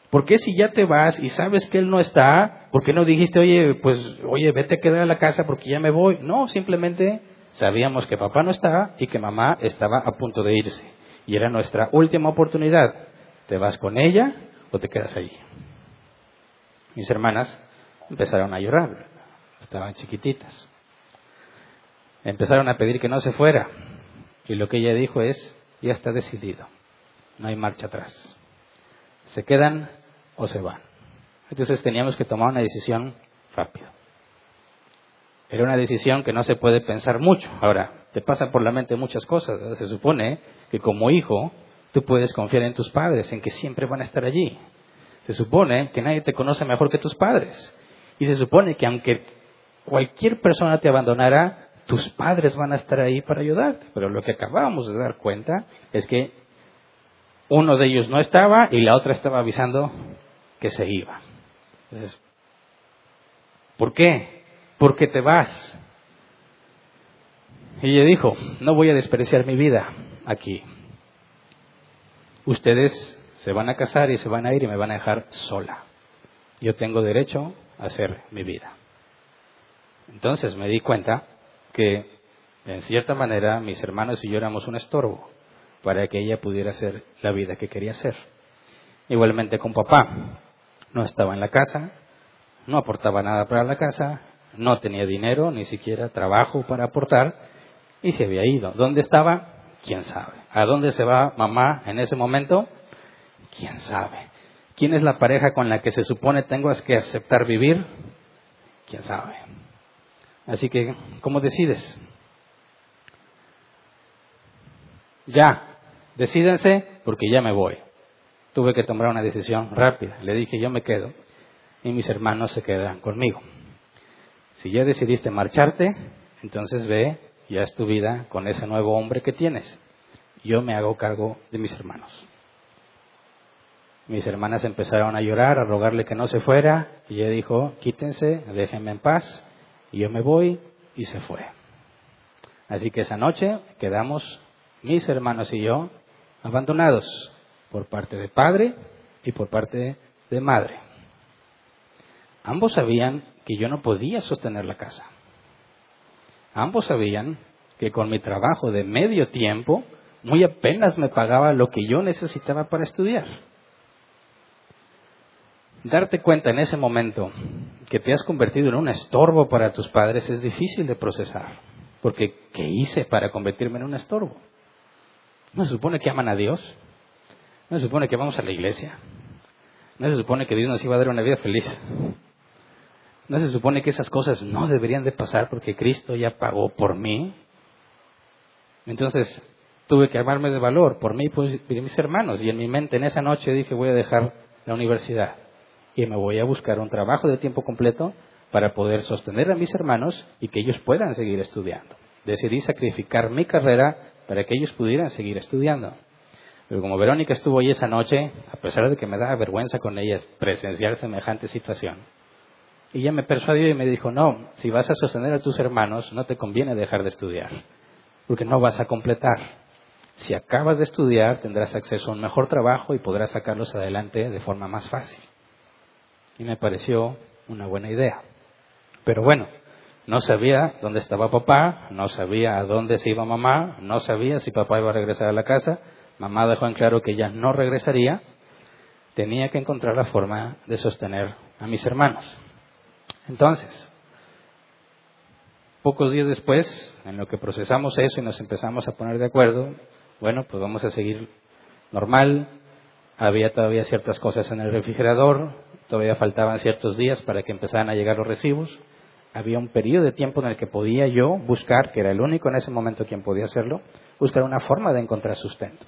¿Por qué si ya te vas y sabes que él no está, por qué no dijiste, oye, pues, oye, vete a quedar a la casa porque ya me voy? No, simplemente sabíamos que papá no estaba y que mamá estaba a punto de irse. Y era nuestra última oportunidad ¿Te vas con ella o te quedas allí? Mis hermanas empezaron a llorar, estaban chiquititas. Empezaron a pedir que no se fuera. Y lo que ella dijo es, ya está decidido, no hay marcha atrás. Se quedan o se van. Entonces teníamos que tomar una decisión rápido. Era una decisión que no se puede pensar mucho. Ahora, te pasan por la mente muchas cosas. Se supone que como hijo Tú puedes confiar en tus padres, en que siempre van a estar allí. Se supone que nadie te conoce mejor que tus padres. Y se supone que aunque cualquier persona te abandonara, tus padres van a estar ahí para ayudarte. Pero lo que acabamos de dar cuenta es que uno de ellos no estaba y la otra estaba avisando que se iba. Entonces, ¿por qué? Porque te vas. Y ella dijo, no voy a despreciar mi vida aquí ustedes se van a casar y se van a ir y me van a dejar sola. Yo tengo derecho a hacer mi vida. Entonces me di cuenta que, en cierta manera, mis hermanos y yo éramos un estorbo para que ella pudiera hacer la vida que quería hacer. Igualmente con papá. No estaba en la casa, no aportaba nada para la casa, no tenía dinero, ni siquiera trabajo para aportar, y se había ido. ¿Dónde estaba? ¿Quién sabe? ¿A dónde se va mamá en ese momento? ¿Quién sabe? ¿Quién es la pareja con la que se supone tengas que aceptar vivir? ¿Quién sabe? Así que, ¿cómo decides? Ya, decídense porque ya me voy. Tuve que tomar una decisión rápida. Le dije, yo me quedo y mis hermanos se quedan conmigo. Si ya decidiste marcharte, entonces ve ya es tu vida con ese nuevo hombre que tienes. Yo me hago cargo de mis hermanos. Mis hermanas empezaron a llorar, a rogarle que no se fuera, y ella dijo, quítense, déjenme en paz, y yo me voy, y se fue. Así que esa noche quedamos mis hermanos y yo abandonados por parte de padre y por parte de madre. Ambos sabían que yo no podía sostener la casa. Ambos sabían que con mi trabajo de medio tiempo, muy apenas me pagaba lo que yo necesitaba para estudiar. Darte cuenta en ese momento que te has convertido en un estorbo para tus padres es difícil de procesar. Porque, ¿qué hice para convertirme en un estorbo? ¿No se supone que aman a Dios? ¿No se supone que vamos a la iglesia? ¿No se supone que Dios nos iba a dar una vida feliz? ¿No se supone que esas cosas no deberían de pasar porque Cristo ya pagó por mí? Entonces, tuve que armarme de valor por mí y por mis hermanos. Y en mi mente en esa noche dije, voy a dejar la universidad y me voy a buscar un trabajo de tiempo completo para poder sostener a mis hermanos y que ellos puedan seguir estudiando. Decidí sacrificar mi carrera para que ellos pudieran seguir estudiando. Pero como Verónica estuvo ahí esa noche, a pesar de que me daba vergüenza con ella presenciar semejante situación, ella me persuadió y me dijo, no, si vas a sostener a tus hermanos, no te conviene dejar de estudiar, porque no vas a completar. Si acabas de estudiar, tendrás acceso a un mejor trabajo y podrás sacarlos adelante de forma más fácil. Y me pareció una buena idea. Pero bueno, no sabía dónde estaba papá, no sabía a dónde se iba mamá, no sabía si papá iba a regresar a la casa. Mamá dejó en claro que ya no regresaría. Tenía que encontrar la forma de sostener a mis hermanos. Entonces, pocos días después, en lo que procesamos eso y nos empezamos a poner de acuerdo, bueno, pues vamos a seguir normal. Había todavía ciertas cosas en el refrigerador, todavía faltaban ciertos días para que empezaran a llegar los recibos había un periodo de tiempo en el que podía yo buscar, que era el único en ese momento quien podía hacerlo, buscar una forma de encontrar sustento.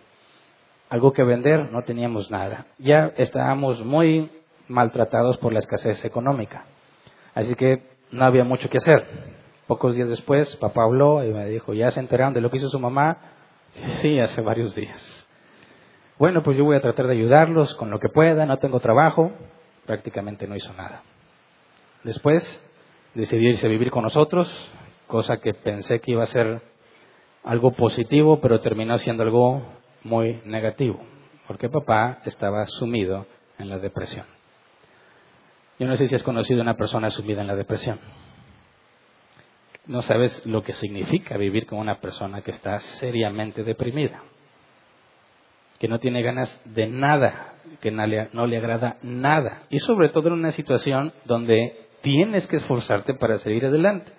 Algo que vender, no teníamos nada. Ya estábamos muy maltratados por la escasez económica. Así que no había mucho que hacer. Pocos días después, papá habló y me dijo, ¿ya se enteraron de lo que hizo su mamá? Sí, hace varios días. Bueno, pues yo voy a tratar de ayudarlos con lo que pueda, no tengo trabajo, prácticamente no hizo nada. Después decidió irse a vivir con nosotros, cosa que pensé que iba a ser algo positivo, pero terminó siendo algo muy negativo, porque papá estaba sumido en la depresión. Yo no sé si has conocido a una persona sumida en la depresión. No sabes lo que significa vivir con una persona que está seriamente deprimida, que no tiene ganas de nada, que no le, agrada nada, y sobre todo en una situación donde tienes que esforzarte para seguir adelante.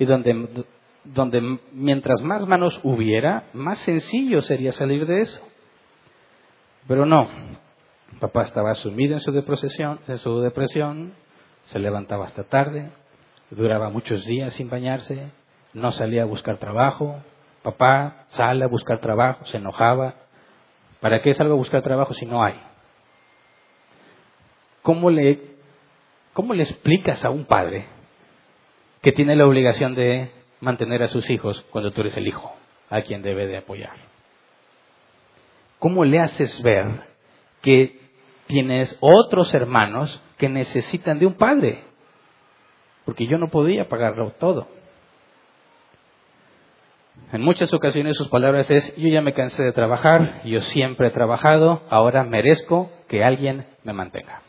Y donde, donde mientras más manos hubiera, más sencillo sería salir de eso. Pero no, papá estaba sumido en su depresión, en su depresión se levantaba hasta tarde, duraba muchos días sin bañarse, no salía a buscar trabajo, papá sale a buscar trabajo, se enojaba. ¿Para qué salgo a buscar trabajo si no hay? ¿Cómo le ¿Cómo le explicas a un padre que tiene la obligación de mantener a sus hijos cuando tú eres el hijo a quien debe de apoyar? ¿Cómo le haces ver que tienes otros hermanos que necesitan de un padre? Porque yo no podía pagarlo todo. En muchas ocasiones sus palabras es, yo ya me cansé de trabajar, yo siempre he trabajado, ahora merezco que alguien me mantenga.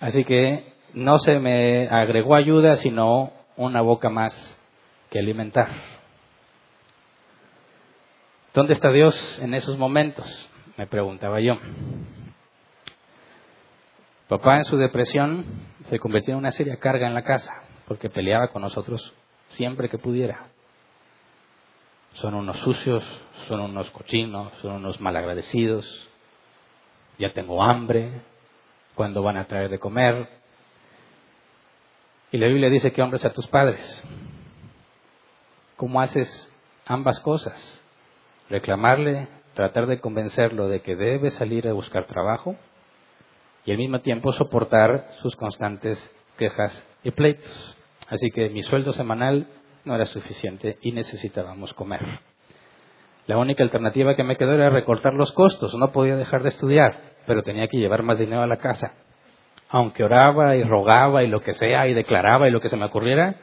Así que no se me agregó ayuda, sino una boca más que alimentar. ¿Dónde está Dios en esos momentos? Me preguntaba yo. Papá en su depresión se convirtió en una seria carga en la casa, porque peleaba con nosotros siempre que pudiera. Son unos sucios, son unos cochinos, son unos malagradecidos. Ya tengo hambre, cuando van a traer de comer. Y la Biblia dice que hombres a tus padres. ¿Cómo haces ambas cosas? Reclamarle, tratar de convencerlo de que debe salir a buscar trabajo y al mismo tiempo soportar sus constantes quejas y pleitos. Así que mi sueldo semanal no era suficiente y necesitábamos comer. La única alternativa que me quedó era recortar los costos. No podía dejar de estudiar pero tenía que llevar más dinero a la casa. Aunque oraba y rogaba y lo que sea y declaraba y lo que se me ocurriera,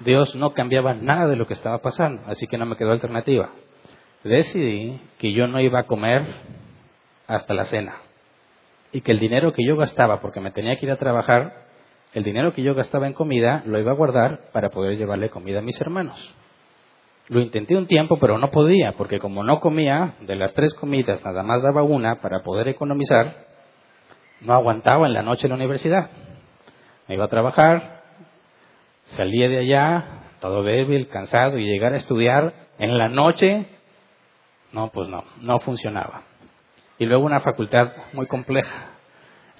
Dios no cambiaba nada de lo que estaba pasando, así que no me quedó alternativa. Decidí que yo no iba a comer hasta la cena y que el dinero que yo gastaba, porque me tenía que ir a trabajar, el dinero que yo gastaba en comida lo iba a guardar para poder llevarle comida a mis hermanos. Lo intenté un tiempo, pero no podía, porque como no comía, de las tres comidas nada más daba una para poder economizar, no aguantaba en la noche en la universidad. Me iba a trabajar, salía de allá, todo débil, cansado, y llegar a estudiar en la noche, no, pues no, no funcionaba. Y luego una facultad muy compleja,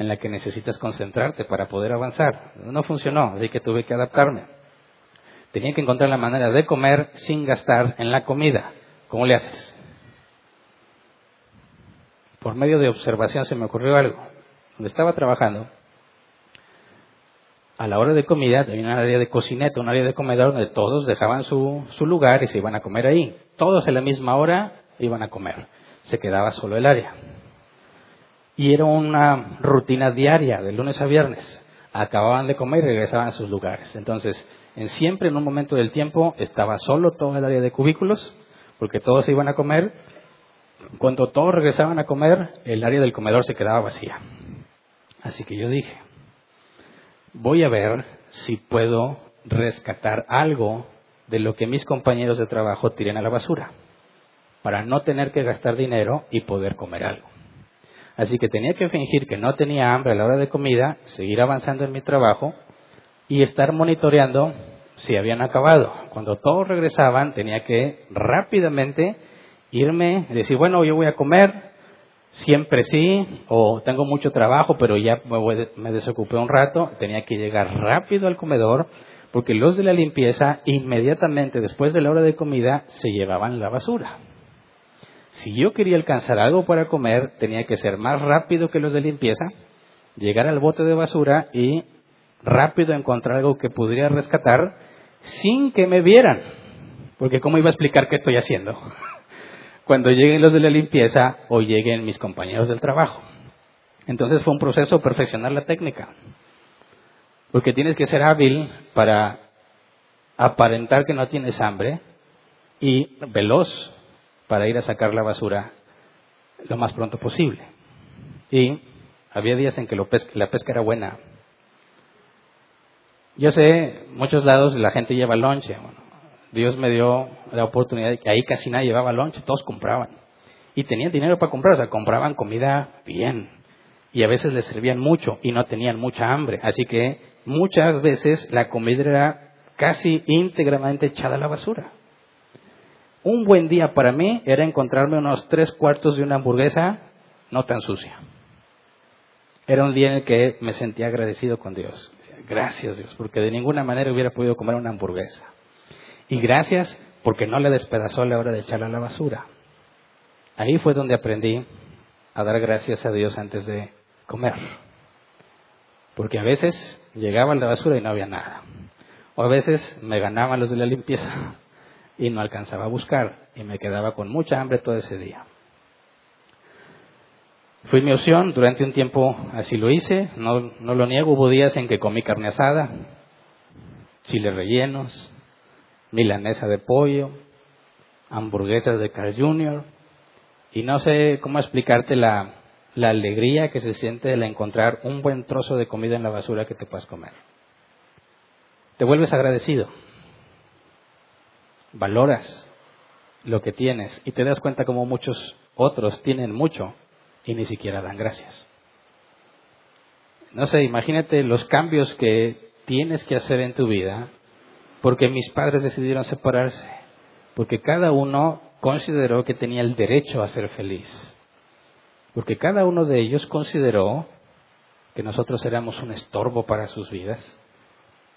en la que necesitas concentrarte para poder avanzar. No funcionó, así que tuve que adaptarme. Tenía que encontrar la manera de comer sin gastar en la comida. ¿Cómo le haces? Por medio de observación se me ocurrió algo. Donde estaba trabajando, a la hora de comida había un área de cocineta, un área de comedor donde todos dejaban su, su lugar y se iban a comer ahí. Todos a la misma hora iban a comer. Se quedaba solo el área. Y era una rutina diaria, de lunes a viernes. Acababan de comer y regresaban a sus lugares. Entonces, en siempre en un momento del tiempo estaba solo todo el área de cubículos, porque todos iban a comer. Cuando todos regresaban a comer, el área del comedor se quedaba vacía. Así que yo dije, voy a ver si puedo rescatar algo de lo que mis compañeros de trabajo tiren a la basura, para no tener que gastar dinero y poder comer algo. Así que tenía que fingir que no tenía hambre a la hora de comida, seguir avanzando en mi trabajo y estar monitoreando si habían acabado. Cuando todos regresaban, tenía que rápidamente irme y decir, bueno, yo voy a comer, siempre sí, o tengo mucho trabajo, pero ya me, desocupé un rato, tenía que llegar rápido al comedor, porque los de la limpieza inmediatamente después de la hora de comida se llevaban la basura. Si yo quería alcanzar algo para comer, tenía que ser más rápido que los de limpieza, llegar al bote de basura y rápido encontrar algo que pudiera rescatar sin que me vieran. Porque ¿cómo iba a explicar qué estoy haciendo? Cuando lleguen los de la limpieza o lleguen mis compañeros del trabajo. Entonces fue un proceso perfeccionar la técnica. Porque tienes que ser hábil para aparentar que no tienes hambre y veloz para ir a sacar la basura lo más pronto posible. Y había días en que la pesca era buena. Yo sé, muchos lados la gente lleva lonche. Dios me dio la oportunidad de que ahí casi nadie llevaba lonche, todos compraban. Y tenían dinero para comprar, o sea, compraban comida bien. Y a veces les servían mucho y no tenían mucha hambre. Así que muchas veces la comida era casi íntegramente echada a la basura. Un buen día para mí era encontrarme unos tres cuartos de una hamburguesa no tan sucia. Era un día en el que me sentía agradecido con Dios. Gracias Dios, porque de ninguna manera hubiera podido comer una hamburguesa. Y gracias porque no le despedazó la hora de echarla a la basura. Ahí fue donde aprendí a dar gracias a Dios antes de comer. Porque a veces llegaba a la basura y no había nada. O a veces me ganaban los de la limpieza y no alcanzaba a buscar y me quedaba con mucha hambre todo ese día. Fue mi opción, durante un tiempo así lo hice, no, no lo niego, hubo días en que comí carne asada, chiles rellenos, milanesa de pollo, hamburguesas de Carl Jr. Y no sé cómo explicarte la, la alegría que se siente al encontrar un buen trozo de comida en la basura que te puedas comer. Te vuelves agradecido, valoras lo que tienes y te das cuenta como muchos otros tienen mucho y ni siquiera dan gracias. No sé, imagínate los cambios que tienes que hacer en tu vida porque mis padres decidieron separarse, porque cada uno consideró que tenía el derecho a ser feliz, porque cada uno de ellos consideró que nosotros éramos un estorbo para sus vidas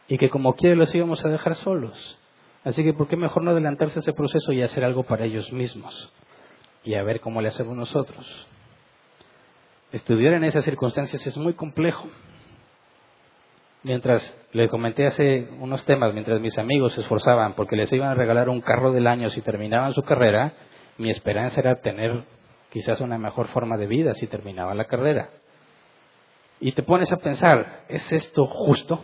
y que como quiere los íbamos a dejar solos. Así que, ¿por qué mejor no adelantarse a ese proceso y hacer algo para ellos mismos? Y a ver cómo le hacemos nosotros. Estudiar en esas circunstancias es muy complejo mientras le comenté hace unos temas, mientras mis amigos se esforzaban porque les iban a regalar un carro del año si terminaban su carrera, mi esperanza era tener quizás una mejor forma de vida si terminaba la carrera. Y te pones a pensar, ¿es esto justo?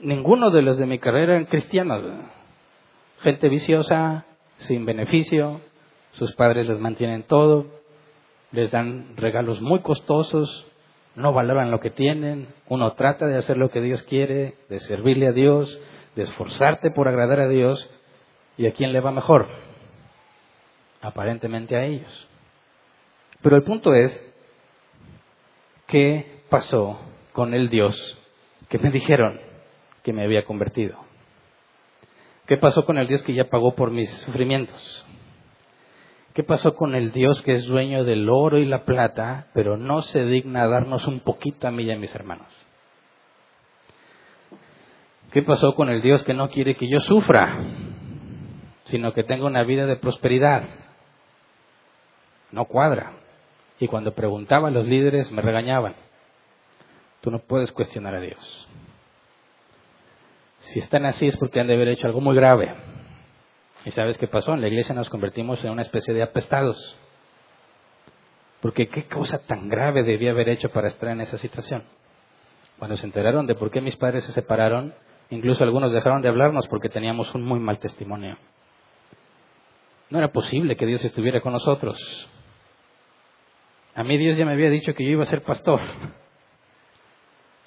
Ninguno de los de mi carrera eran cristianos. Gente viciosa, sin beneficio, sus padres les mantienen todo, les dan regalos muy costosos, no valoran lo que tienen, uno trata de hacer lo que Dios quiere, de servirle a Dios, de esforzarte por agradar a Dios, ¿y a quién le va mejor? Aparentemente a ellos. Pero el punto es, ¿qué pasó con el Dios que me dijeron que me había convertido? ¿Qué pasó con el Dios que ya pagó por mis sufrimientos? ¿Qué pasó con el Dios que es dueño del oro y la plata, pero no se digna darnos un poquito a mí y a mis hermanos? ¿Qué pasó con el Dios que no quiere que yo sufra, sino que tenga una vida de prosperidad? No cuadra. Y cuando preguntaba a los líderes me regañaban. Tú no puedes cuestionar a Dios. Si están así es porque han de haber hecho algo muy grave. ¿Y sabes qué pasó? En la iglesia nos convertimos en una especie de apestados. Porque qué cosa tan grave debía haber hecho para estar en esa situación. Cuando se enteraron de por qué mis padres se separaron, incluso algunos dejaron de hablarnos porque teníamos un muy mal testimonio. No era posible que Dios estuviera con nosotros. A mí Dios ya me había dicho que yo iba a ser pastor.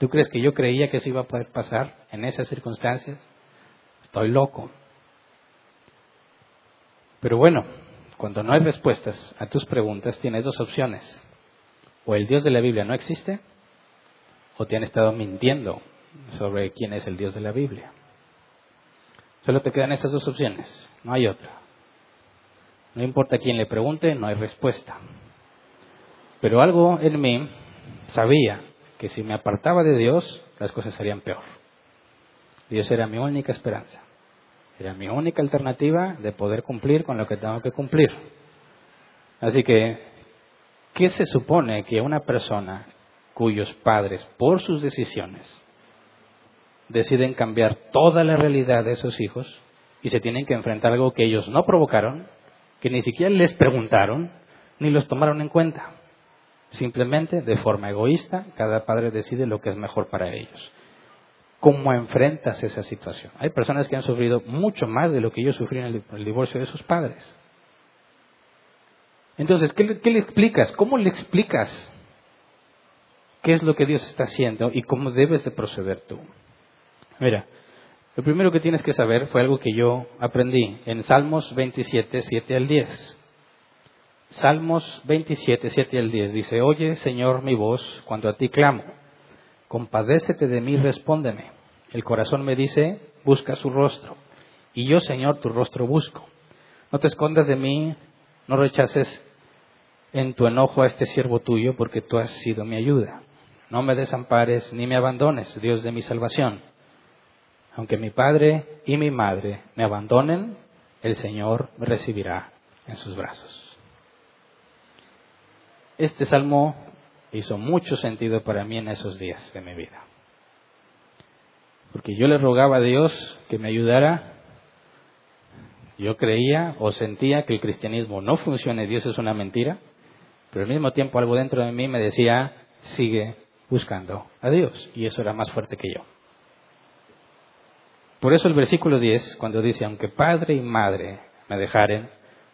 ¿Tú crees que yo creía que eso iba a poder pasar en esas circunstancias? Estoy loco. Pero bueno, cuando no hay respuestas a tus preguntas, tienes dos opciones. O el Dios de la Biblia no existe, o te han estado mintiendo sobre quién es el Dios de la Biblia. Solo te quedan esas dos opciones, no hay otra. No importa quién le pregunte, no hay respuesta. Pero algo en mí sabía que si me apartaba de Dios, las cosas serían peor. Dios era mi única esperanza. Era mi única alternativa de poder cumplir con lo que tengo que cumplir. Así que, ¿qué se supone que una persona cuyos padres, por sus decisiones, deciden cambiar toda la realidad de sus hijos y se tienen que enfrentar a algo que ellos no provocaron, que ni siquiera les preguntaron, ni los tomaron en cuenta? Simplemente, de forma egoísta, cada padre decide lo que es mejor para ellos. ¿Cómo enfrentas esa situación? Hay personas que han sufrido mucho más de lo que yo sufrí en el, divorcio de sus padres. Entonces, ¿qué, ¿qué, le explicas? ¿Cómo le explicas qué es lo que Dios está haciendo y cómo debes de proceder tú? Mira, lo primero que tienes que saber fue algo que yo aprendí en Salmos 27, 7 al 10. Salmos 27, 7 al 10 dice, Oye, Señor, mi voz cuando a ti clamo. Compadécete de mí, respóndeme. El corazón me dice, busca su rostro. Y yo, Señor, tu rostro busco. No te escondas de mí, no rechaces en tu enojo a este siervo tuyo, porque tú has sido mi ayuda. No me desampares ni me abandones, Dios de mi salvación. Aunque mi padre y mi madre me abandonen, el Señor me recibirá en sus brazos. Este salmo hizo mucho sentido para mí en esos días de mi vida. Porque yo le rogaba a Dios que me ayudara. Yo creía o sentía que el cristianismo no funciona y Dios es una mentira, pero al mismo tiempo algo dentro de mí me decía, sigue buscando a Dios. Y eso era más fuerte que yo. Por eso el versículo 10, cuando dice, aunque padre y madre me dejaren,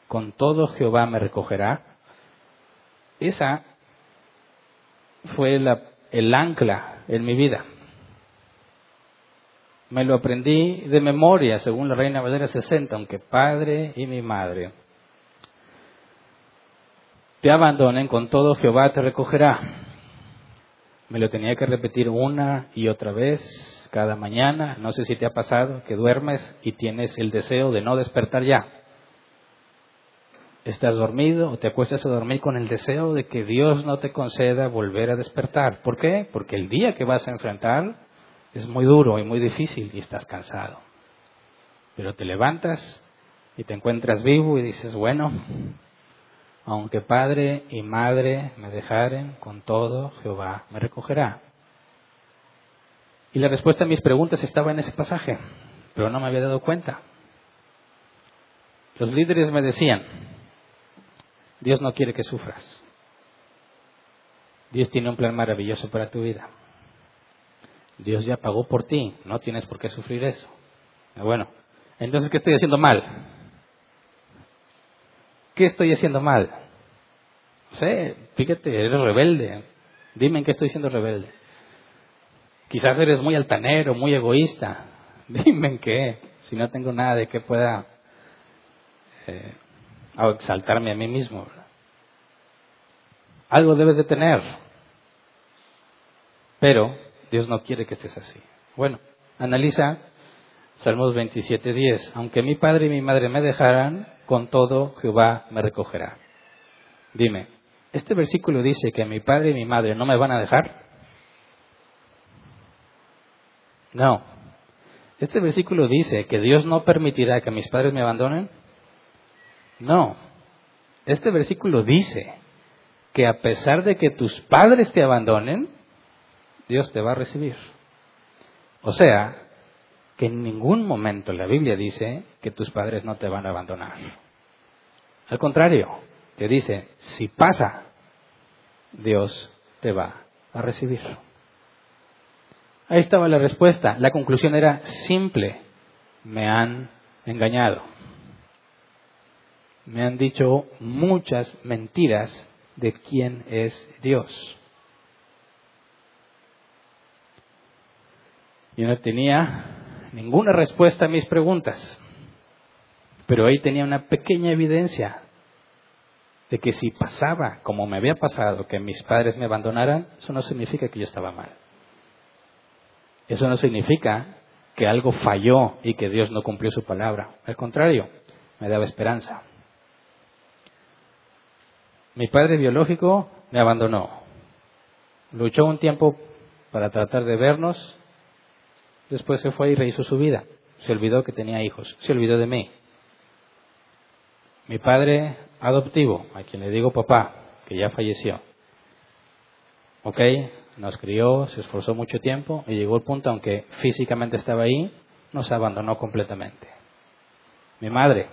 con todo Jehová me recogerá, esa fue el ancla en mi vida. Me lo aprendí de memoria, según la Reina Valera 60, aunque padre y mi madre te abandonen, con todo Jehová te recogerá. Me lo tenía que repetir una y otra vez cada mañana. No sé si te ha pasado que duermes y tienes el deseo de no despertar ya estás dormido o te acuestas a dormir con el deseo de que Dios no te conceda volver a despertar. ¿Por qué? Porque el día que vas a enfrentar es muy duro y muy difícil y estás cansado. Pero te levantas y te encuentras vivo y dices, bueno, aunque padre y madre me dejaren, con todo Jehová me recogerá. Y la respuesta a mis preguntas estaba en ese pasaje, pero no me había dado cuenta. Los líderes me decían, Dios no quiere que sufras. Dios tiene un plan maravilloso para tu vida. Dios ya pagó por ti, no tienes por qué sufrir eso. Bueno, entonces, ¿qué estoy haciendo mal? ¿Qué estoy haciendo mal? sé, fíjate, eres rebelde. Dime en qué estoy siendo rebelde. Quizás eres muy altanero, muy egoísta. Dime en qué, si no tengo nada de que pueda eh, a exaltarme a mí mismo. Algo debes de tener. Pero Dios no quiere que estés así. Bueno, analiza Salmos 27:10. Aunque mi padre y mi madre me dejaran, con todo Jehová me recogerá. Dime, ¿este versículo dice que mi padre y mi madre no me van a dejar? No. ¿Este versículo dice que Dios no permitirá que mis padres me abandonen? No. Este versículo dice que a pesar de que tus padres te abandonen, Dios te va a recibir. O sea, que en ningún momento la Biblia dice que tus padres no te van a abandonar. Al contrario, te dice, si pasa, Dios te va a recibir. Ahí estaba la respuesta. La conclusión era simple. Me han engañado. Me han dicho muchas mentiras de quién es Dios. Yo no tenía ninguna respuesta a mis preguntas, pero ahí tenía una pequeña evidencia de que si pasaba como me había pasado, que mis padres me abandonaran, eso no significa que yo estaba mal. Eso no significa que algo falló y que Dios no cumplió su palabra. Al contrario, me daba esperanza. Mi padre biológico me abandonó. Luchó un tiempo para tratar de vernos Después se fue y rehizo su vida. Se olvidó que tenía hijos. Se olvidó de mí. Mi padre adoptivo, a quien le digo papá, que ya falleció. ¿Ok? Nos crió, se esforzó mucho tiempo y llegó el punto, aunque físicamente estaba ahí, nos abandonó completamente. Mi madre.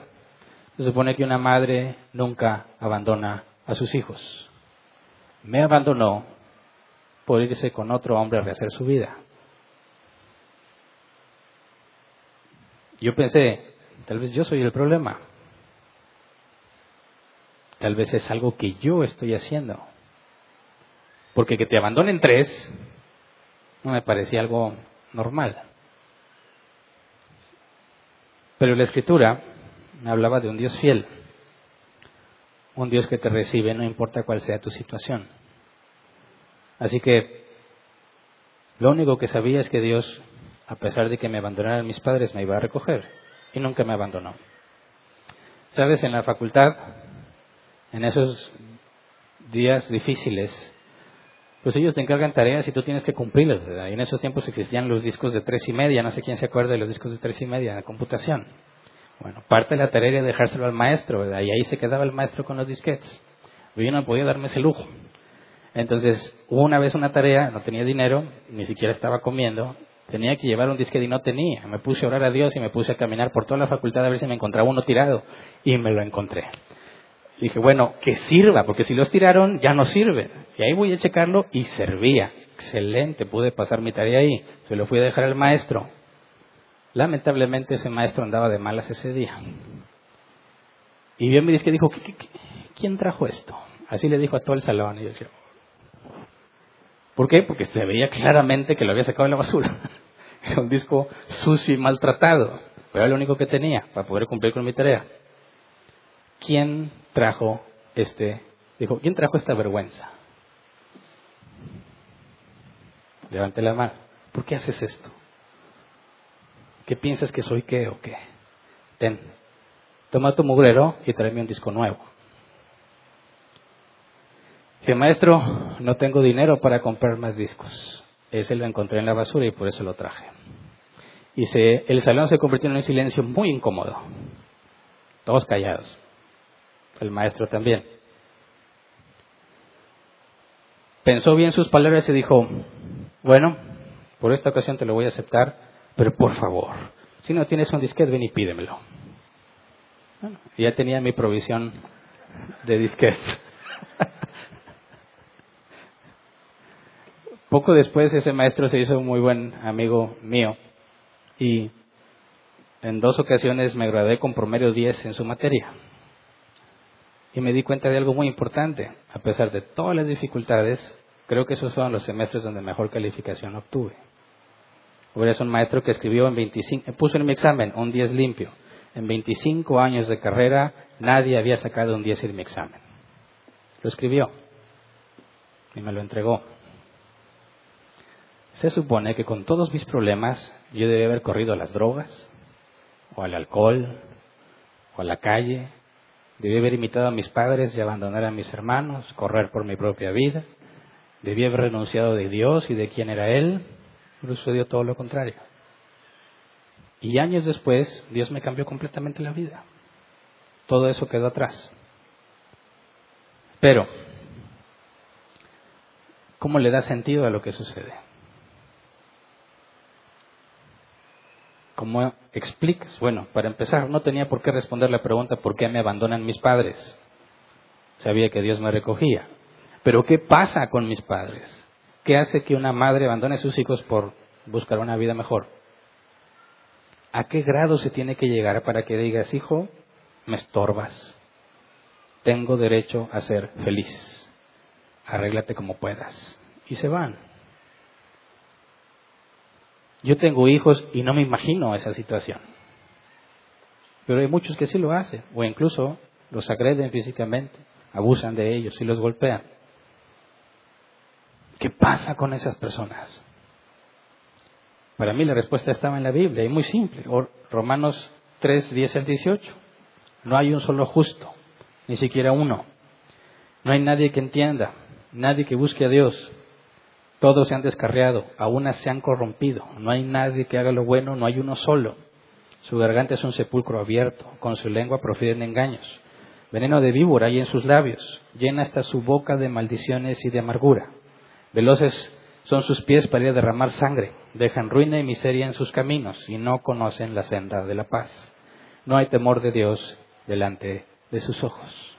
Se supone que una madre nunca abandona a sus hijos. Me abandonó por irse con otro hombre a rehacer su vida. Yo pensé, tal vez yo soy el problema. Tal vez es algo que yo estoy haciendo. Porque que te abandonen tres no me parecía algo normal. Pero la escritura me hablaba de un Dios fiel, un Dios que te recibe no importa cuál sea tu situación. Así que lo único que sabía es que Dios a pesar de que me abandonaran mis padres, me iba a recoger y nunca me abandonó. Sabes, en la facultad, en esos días difíciles, pues ellos te encargan tareas y tú tienes que cumplirlas. Y en esos tiempos existían los discos de tres y media, no sé quién se acuerda de los discos de tres y media la computación. Bueno, parte de la tarea era dejárselo al maestro, y ahí se quedaba el maestro con los disquetes. Yo no podía darme ese lujo. Entonces, hubo una vez una tarea, no tenía dinero, ni siquiera estaba comiendo, Tenía que llevar un disquete y no tenía. Me puse a orar a Dios y me puse a caminar por toda la facultad a ver si me encontraba uno tirado. Y me lo encontré. dije, bueno, que sirva, porque si los tiraron ya no sirve. Y ahí voy a checarlo y servía. Excelente, pude pasar mi tarea ahí. Se lo fui a dejar al maestro. Lamentablemente ese maestro andaba de malas ese día. Y vio mi disque y dijo, ¿quién trajo esto? Así le dijo a todo el salón. Y yo decía, ¿Por qué? Porque se veía claramente que lo había sacado en la basura. Era un disco sucio y maltratado. Era lo único que tenía para poder cumplir con mi tarea. ¿Quién trajo este? Dijo, ¿quién trajo esta vergüenza? Levante la mano. ¿Por qué haces esto? ¿Qué piensas que soy qué o qué? Ten, toma tu mugrero y tráeme un disco nuevo. Dice, maestro, no tengo dinero para comprar más discos. Ese lo encontré en la basura y por eso lo traje. Dice, el salón se convirtió en un silencio muy incómodo. Todos callados. El maestro también. Pensó bien sus palabras y dijo, bueno, por esta ocasión te lo voy a aceptar, pero por favor, si no tienes un disquete, ven y pídemelo. ya tenía mi provisión de disquete. Poco después ese maestro se hizo un muy buen amigo mío y en dos ocasiones me gradué con promedio 10 en su materia. Y me di cuenta de algo muy importante. A pesar de todas las dificultades, creo que esos fueron los semestres donde mejor calificación obtuve. Hubiera un maestro que escribió en 25, puso en mi examen un 10 limpio. En 25 años de carrera nadie había sacado un 10 en mi examen. Lo escribió y me lo entregó. Se supone que con todos mis problemas yo debía haber corrido a las drogas, o al alcohol, o a la calle. Debía haber imitado a mis padres y abandonar a mis hermanos, correr por mi propia vida. Debía haber renunciado de Dios y de quién era Él. Pero sucedió todo lo contrario. Y años después, Dios me cambió completamente la vida. Todo eso quedó atrás. Pero, ¿cómo le da sentido a lo que sucede? ¿Cómo explicas? Bueno, para empezar, no tenía por qué responder la pregunta ¿por qué me abandonan mis padres? Sabía que Dios me recogía. Pero ¿qué pasa con mis padres? ¿Qué hace que una madre abandone a sus hijos por buscar una vida mejor? ¿A qué grado se tiene que llegar para que digas, hijo, me estorbas? Tengo derecho a ser feliz. Arréglate como puedas. Y se van. Yo tengo hijos y no me imagino esa situación. Pero hay muchos que sí lo hacen, o incluso los agreden físicamente, abusan de ellos y los golpean. ¿Qué pasa con esas personas? Para mí la respuesta estaba en la Biblia, y muy simple. Romanos 3, 10 al 18. No hay un solo justo, ni siquiera uno. No hay nadie que entienda, nadie que busque a Dios. Todos se han descarriado, aún se han corrompido. No hay nadie que haga lo bueno, no hay uno solo. Su garganta es un sepulcro abierto, con su lengua profieren engaños. Veneno de víbora hay en sus labios, llena hasta su boca de maldiciones y de amargura. Veloces son sus pies para ir a derramar sangre, dejan ruina y miseria en sus caminos y no conocen la senda de la paz. No hay temor de Dios delante de sus ojos.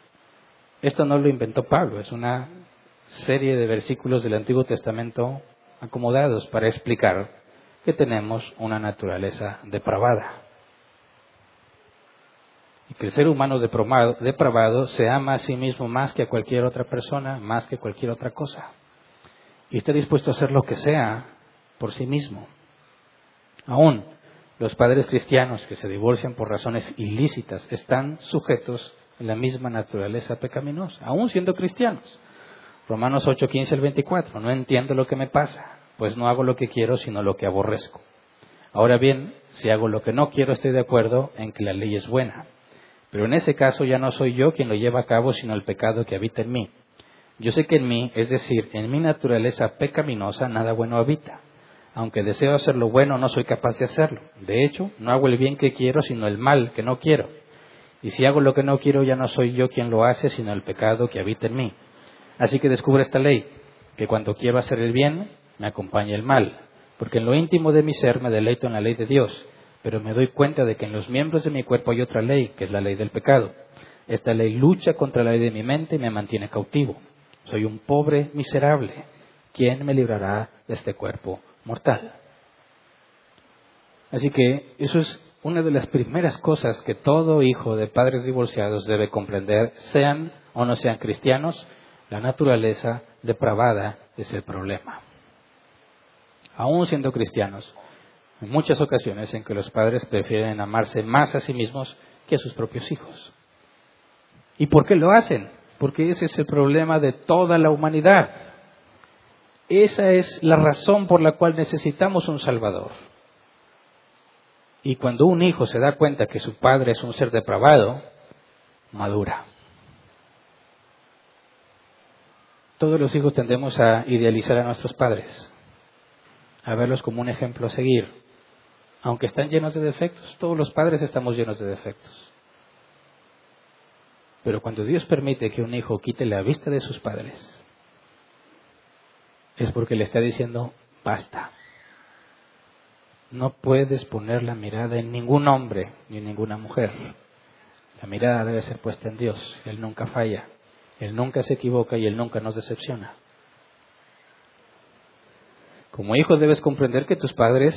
Esto no lo inventó Pablo, es una serie de versículos del Antiguo Testamento acomodados para explicar que tenemos una naturaleza depravada. Y que el ser humano depravado se ama a sí mismo más que a cualquier otra persona, más que cualquier otra cosa. Y está dispuesto a hacer lo que sea por sí mismo. Aún los padres cristianos que se divorcian por razones ilícitas están sujetos a la misma naturaleza pecaminosa, aún siendo cristianos. Romanos 8, 15 al 24. No entiendo lo que me pasa, pues no hago lo que quiero, sino lo que aborrezco. Ahora bien, si hago lo que no quiero, estoy de acuerdo en que la ley es buena. Pero en ese caso ya no soy yo quien lo lleva a cabo, sino el pecado que habita en mí. Yo sé que en mí, es decir, en mi naturaleza pecaminosa, nada bueno habita. Aunque deseo hacer lo bueno, no soy capaz de hacerlo. De hecho, no hago el bien que quiero, sino el mal que no quiero. Y si hago lo que no quiero, ya no soy yo quien lo hace, sino el pecado que habita en mí. Así que descubre esta ley, que cuando quiero hacer el bien, me acompaña el mal, porque en lo íntimo de mi ser me deleito en la ley de Dios, pero me doy cuenta de que en los miembros de mi cuerpo hay otra ley, que es la ley del pecado. Esta ley lucha contra la ley de mi mente y me mantiene cautivo. Soy un pobre miserable. ¿Quién me librará de este cuerpo mortal? Así que eso es una de las primeras cosas que todo hijo de padres divorciados debe comprender, sean o no sean cristianos, la naturaleza depravada es el problema. Aún siendo cristianos, en muchas ocasiones en que los padres prefieren amarse más a sí mismos que a sus propios hijos. ¿Y por qué lo hacen? Porque ese es el problema de toda la humanidad. Esa es la razón por la cual necesitamos un Salvador. Y cuando un hijo se da cuenta que su padre es un ser depravado, madura. Todos los hijos tendemos a idealizar a nuestros padres, a verlos como un ejemplo a seguir. Aunque están llenos de defectos, todos los padres estamos llenos de defectos. Pero cuando Dios permite que un hijo quite la vista de sus padres, es porque le está diciendo, basta. No puedes poner la mirada en ningún hombre ni en ninguna mujer. La mirada debe ser puesta en Dios. Él nunca falla. Él nunca se equivoca y Él nunca nos decepciona. Como hijo debes comprender que tus padres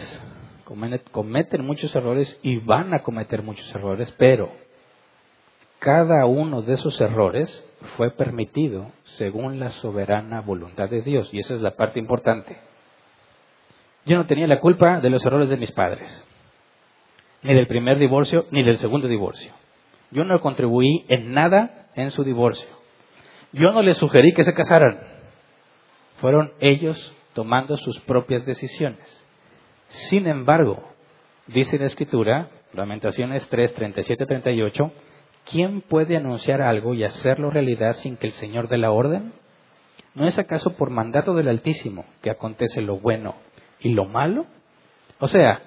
cometen muchos errores y van a cometer muchos errores, pero cada uno de esos errores fue permitido según la soberana voluntad de Dios. Y esa es la parte importante. Yo no tenía la culpa de los errores de mis padres, ni del primer divorcio, ni del segundo divorcio. Yo no contribuí en nada en su divorcio. Yo no les sugerí que se casaran. Fueron ellos tomando sus propias decisiones. Sin embargo, dice la Escritura, Lamentaciones 3, 37, 38, ¿quién puede anunciar algo y hacerlo realidad sin que el Señor dé la orden? ¿No es acaso por mandato del Altísimo que acontece lo bueno y lo malo? O sea,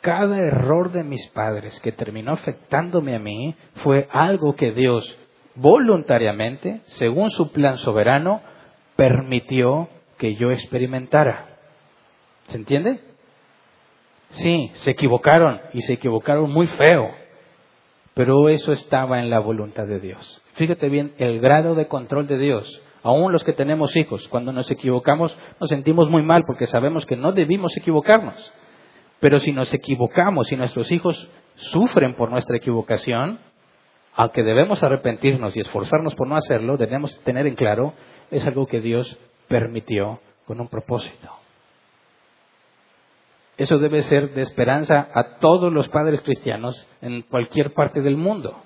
cada error de mis padres que terminó afectándome a mí fue algo que Dios voluntariamente, según su plan soberano, permitió que yo experimentara. ¿Se entiende? Sí, se equivocaron y se equivocaron muy feo, pero eso estaba en la voluntad de Dios. Fíjate bien el grado de control de Dios. Aún los que tenemos hijos, cuando nos equivocamos nos sentimos muy mal porque sabemos que no debimos equivocarnos. Pero si nos equivocamos y nuestros hijos sufren por nuestra equivocación, aunque debemos arrepentirnos y esforzarnos por no hacerlo, debemos tener en claro, es algo que Dios permitió con un propósito. Eso debe ser de esperanza a todos los padres cristianos en cualquier parte del mundo.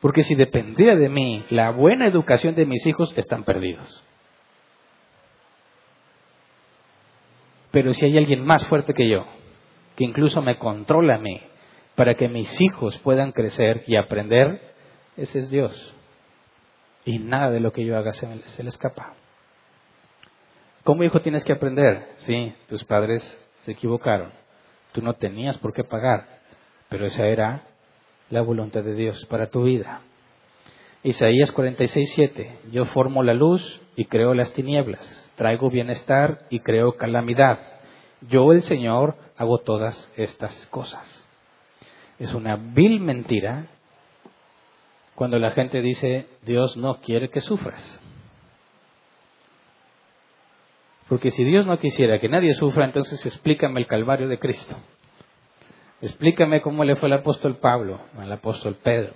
Porque si dependiera de mí, la buena educación de mis hijos están perdidos. Pero si hay alguien más fuerte que yo, que incluso me controla a mí, para que mis hijos puedan crecer y aprender, ese es Dios. Y nada de lo que yo haga se, se le escapa. Como hijo tienes que aprender. Sí, tus padres se equivocaron. Tú no tenías por qué pagar, pero esa era la voluntad de Dios para tu vida. Isaías 46, 7. Yo formo la luz y creo las tinieblas. Traigo bienestar y creo calamidad. Yo, el Señor, hago todas estas cosas. Es una vil mentira cuando la gente dice, Dios no quiere que sufras. Porque si Dios no quisiera que nadie sufra, entonces explícame el Calvario de Cristo. Explícame cómo le fue al apóstol Pablo, al apóstol Pedro,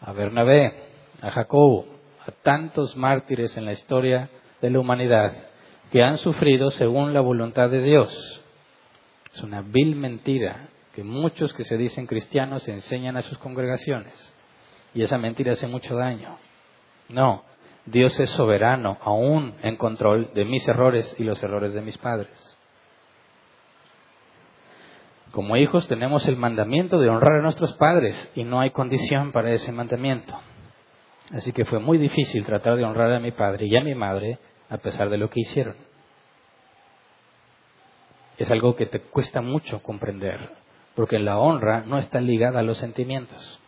a Bernabé, a Jacobo, a tantos mártires en la historia de la humanidad que han sufrido según la voluntad de Dios. Es una vil mentira que muchos que se dicen cristianos enseñan a sus congregaciones. Y esa mentira hace mucho daño. No, Dios es soberano, aún en control de mis errores y los errores de mis padres. Como hijos tenemos el mandamiento de honrar a nuestros padres y no hay condición para ese mandamiento. Así que fue muy difícil tratar de honrar a mi padre y a mi madre a pesar de lo que hicieron es algo que te cuesta mucho comprender, porque la honra no está ligada a los sentimientos.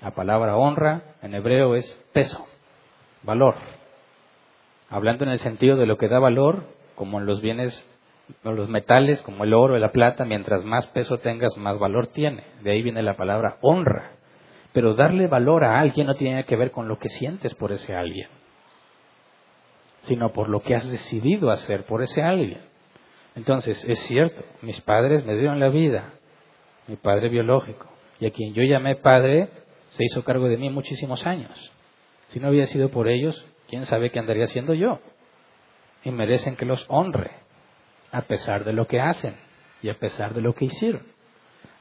La palabra honra en hebreo es peso, valor. Hablando en el sentido de lo que da valor, como en los bienes, en los metales, como el oro y la plata, mientras más peso tengas, más valor tiene. De ahí viene la palabra honra. Pero darle valor a alguien no tiene que ver con lo que sientes por ese alguien, sino por lo que has decidido hacer por ese alguien. Entonces, es cierto, mis padres me dieron la vida, mi padre biológico, y a quien yo llamé padre se hizo cargo de mí muchísimos años. Si no hubiera sido por ellos, quién sabe qué andaría haciendo yo. Y merecen que los honre, a pesar de lo que hacen y a pesar de lo que hicieron.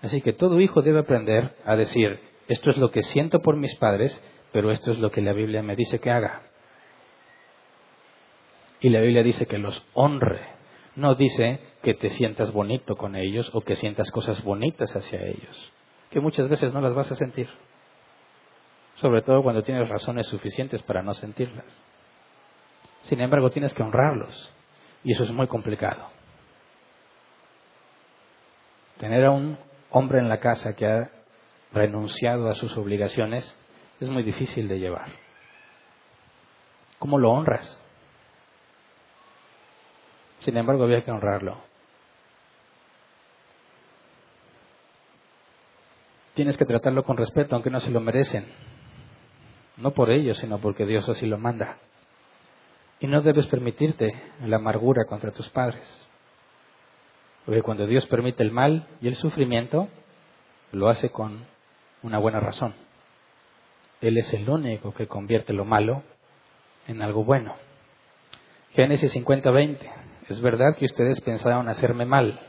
Así que todo hijo debe aprender a decir, esto es lo que siento por mis padres, pero esto es lo que la Biblia me dice que haga. Y la Biblia dice que los honre no dice que te sientas bonito con ellos o que sientas cosas bonitas hacia ellos, que muchas veces no las vas a sentir, sobre todo cuando tienes razones suficientes para no sentirlas. Sin embargo, tienes que honrarlos y eso es muy complicado. Tener a un hombre en la casa que ha renunciado a sus obligaciones es muy difícil de llevar. ¿Cómo lo honras? Sin embargo, había que honrarlo. Tienes que tratarlo con respeto, aunque no se lo merecen. No por ellos, sino porque Dios así lo manda. Y no debes permitirte la amargura contra tus padres. Porque cuando Dios permite el mal y el sufrimiento, lo hace con una buena razón. Él es el único que convierte lo malo en algo bueno. Génesis 50, 20. Es verdad que ustedes pensaron hacerme mal,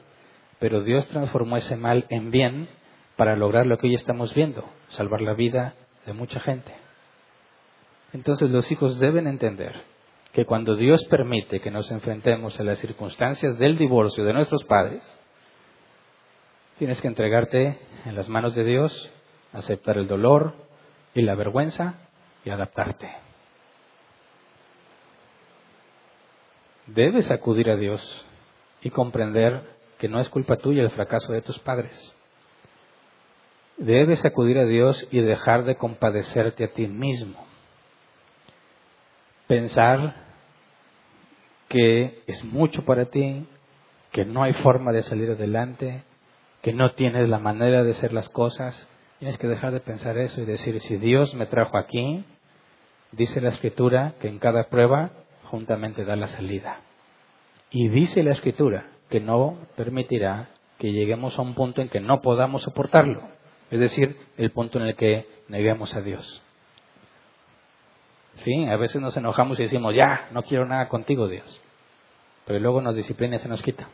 pero Dios transformó ese mal en bien para lograr lo que hoy estamos viendo, salvar la vida de mucha gente. Entonces los hijos deben entender que cuando Dios permite que nos enfrentemos a las circunstancias del divorcio de nuestros padres, tienes que entregarte en las manos de Dios, aceptar el dolor y la vergüenza y adaptarte. debes acudir a Dios y comprender que no es culpa tuya el fracaso de tus padres. Debes acudir a Dios y dejar de compadecerte a ti mismo. Pensar que es mucho para ti, que no hay forma de salir adelante, que no tienes la manera de hacer las cosas, tienes que dejar de pensar eso y decir, si Dios me trajo aquí, dice la escritura que en cada prueba juntamente da la salida. Y dice la escritura que no permitirá que lleguemos a un punto en que no podamos soportarlo, es decir, el punto en el que neguemos a Dios. Sí, a veces nos enojamos y decimos, ya, no quiero nada contigo, Dios. Pero luego nos disciplina y se nos quita.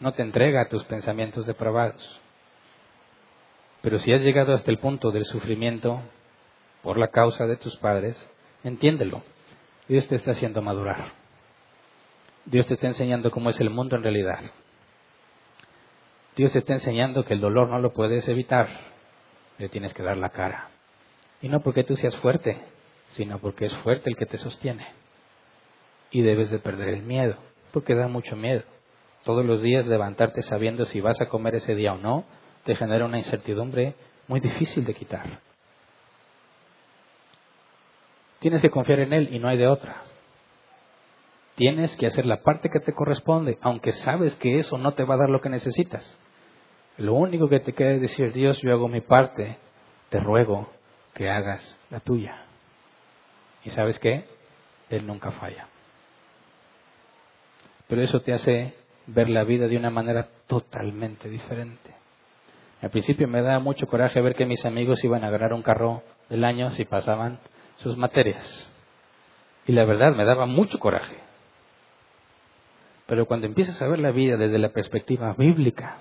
No te entrega a tus pensamientos depravados. Pero si has llegado hasta el punto del sufrimiento por la causa de tus padres, entiéndelo. Dios te está haciendo madurar. Dios te está enseñando cómo es el mundo en realidad. Dios te está enseñando que el dolor no lo puedes evitar, le tienes que dar la cara. Y no porque tú seas fuerte, sino porque es fuerte el que te sostiene. Y debes de perder el miedo, porque da mucho miedo. Todos los días levantarte sabiendo si vas a comer ese día o no, te genera una incertidumbre muy difícil de quitar. Tienes que confiar en Él y no hay de otra. Tienes que hacer la parte que te corresponde, aunque sabes que eso no te va a dar lo que necesitas. Lo único que te queda es decir, Dios, yo hago mi parte, te ruego que hagas la tuya. ¿Y sabes qué? Él nunca falla. Pero eso te hace ver la vida de una manera totalmente diferente. Al principio me da mucho coraje ver que mis amigos iban a ganar un carro del año si pasaban sus materias. Y la verdad me daba mucho coraje. Pero cuando empiezas a ver la vida desde la perspectiva bíblica,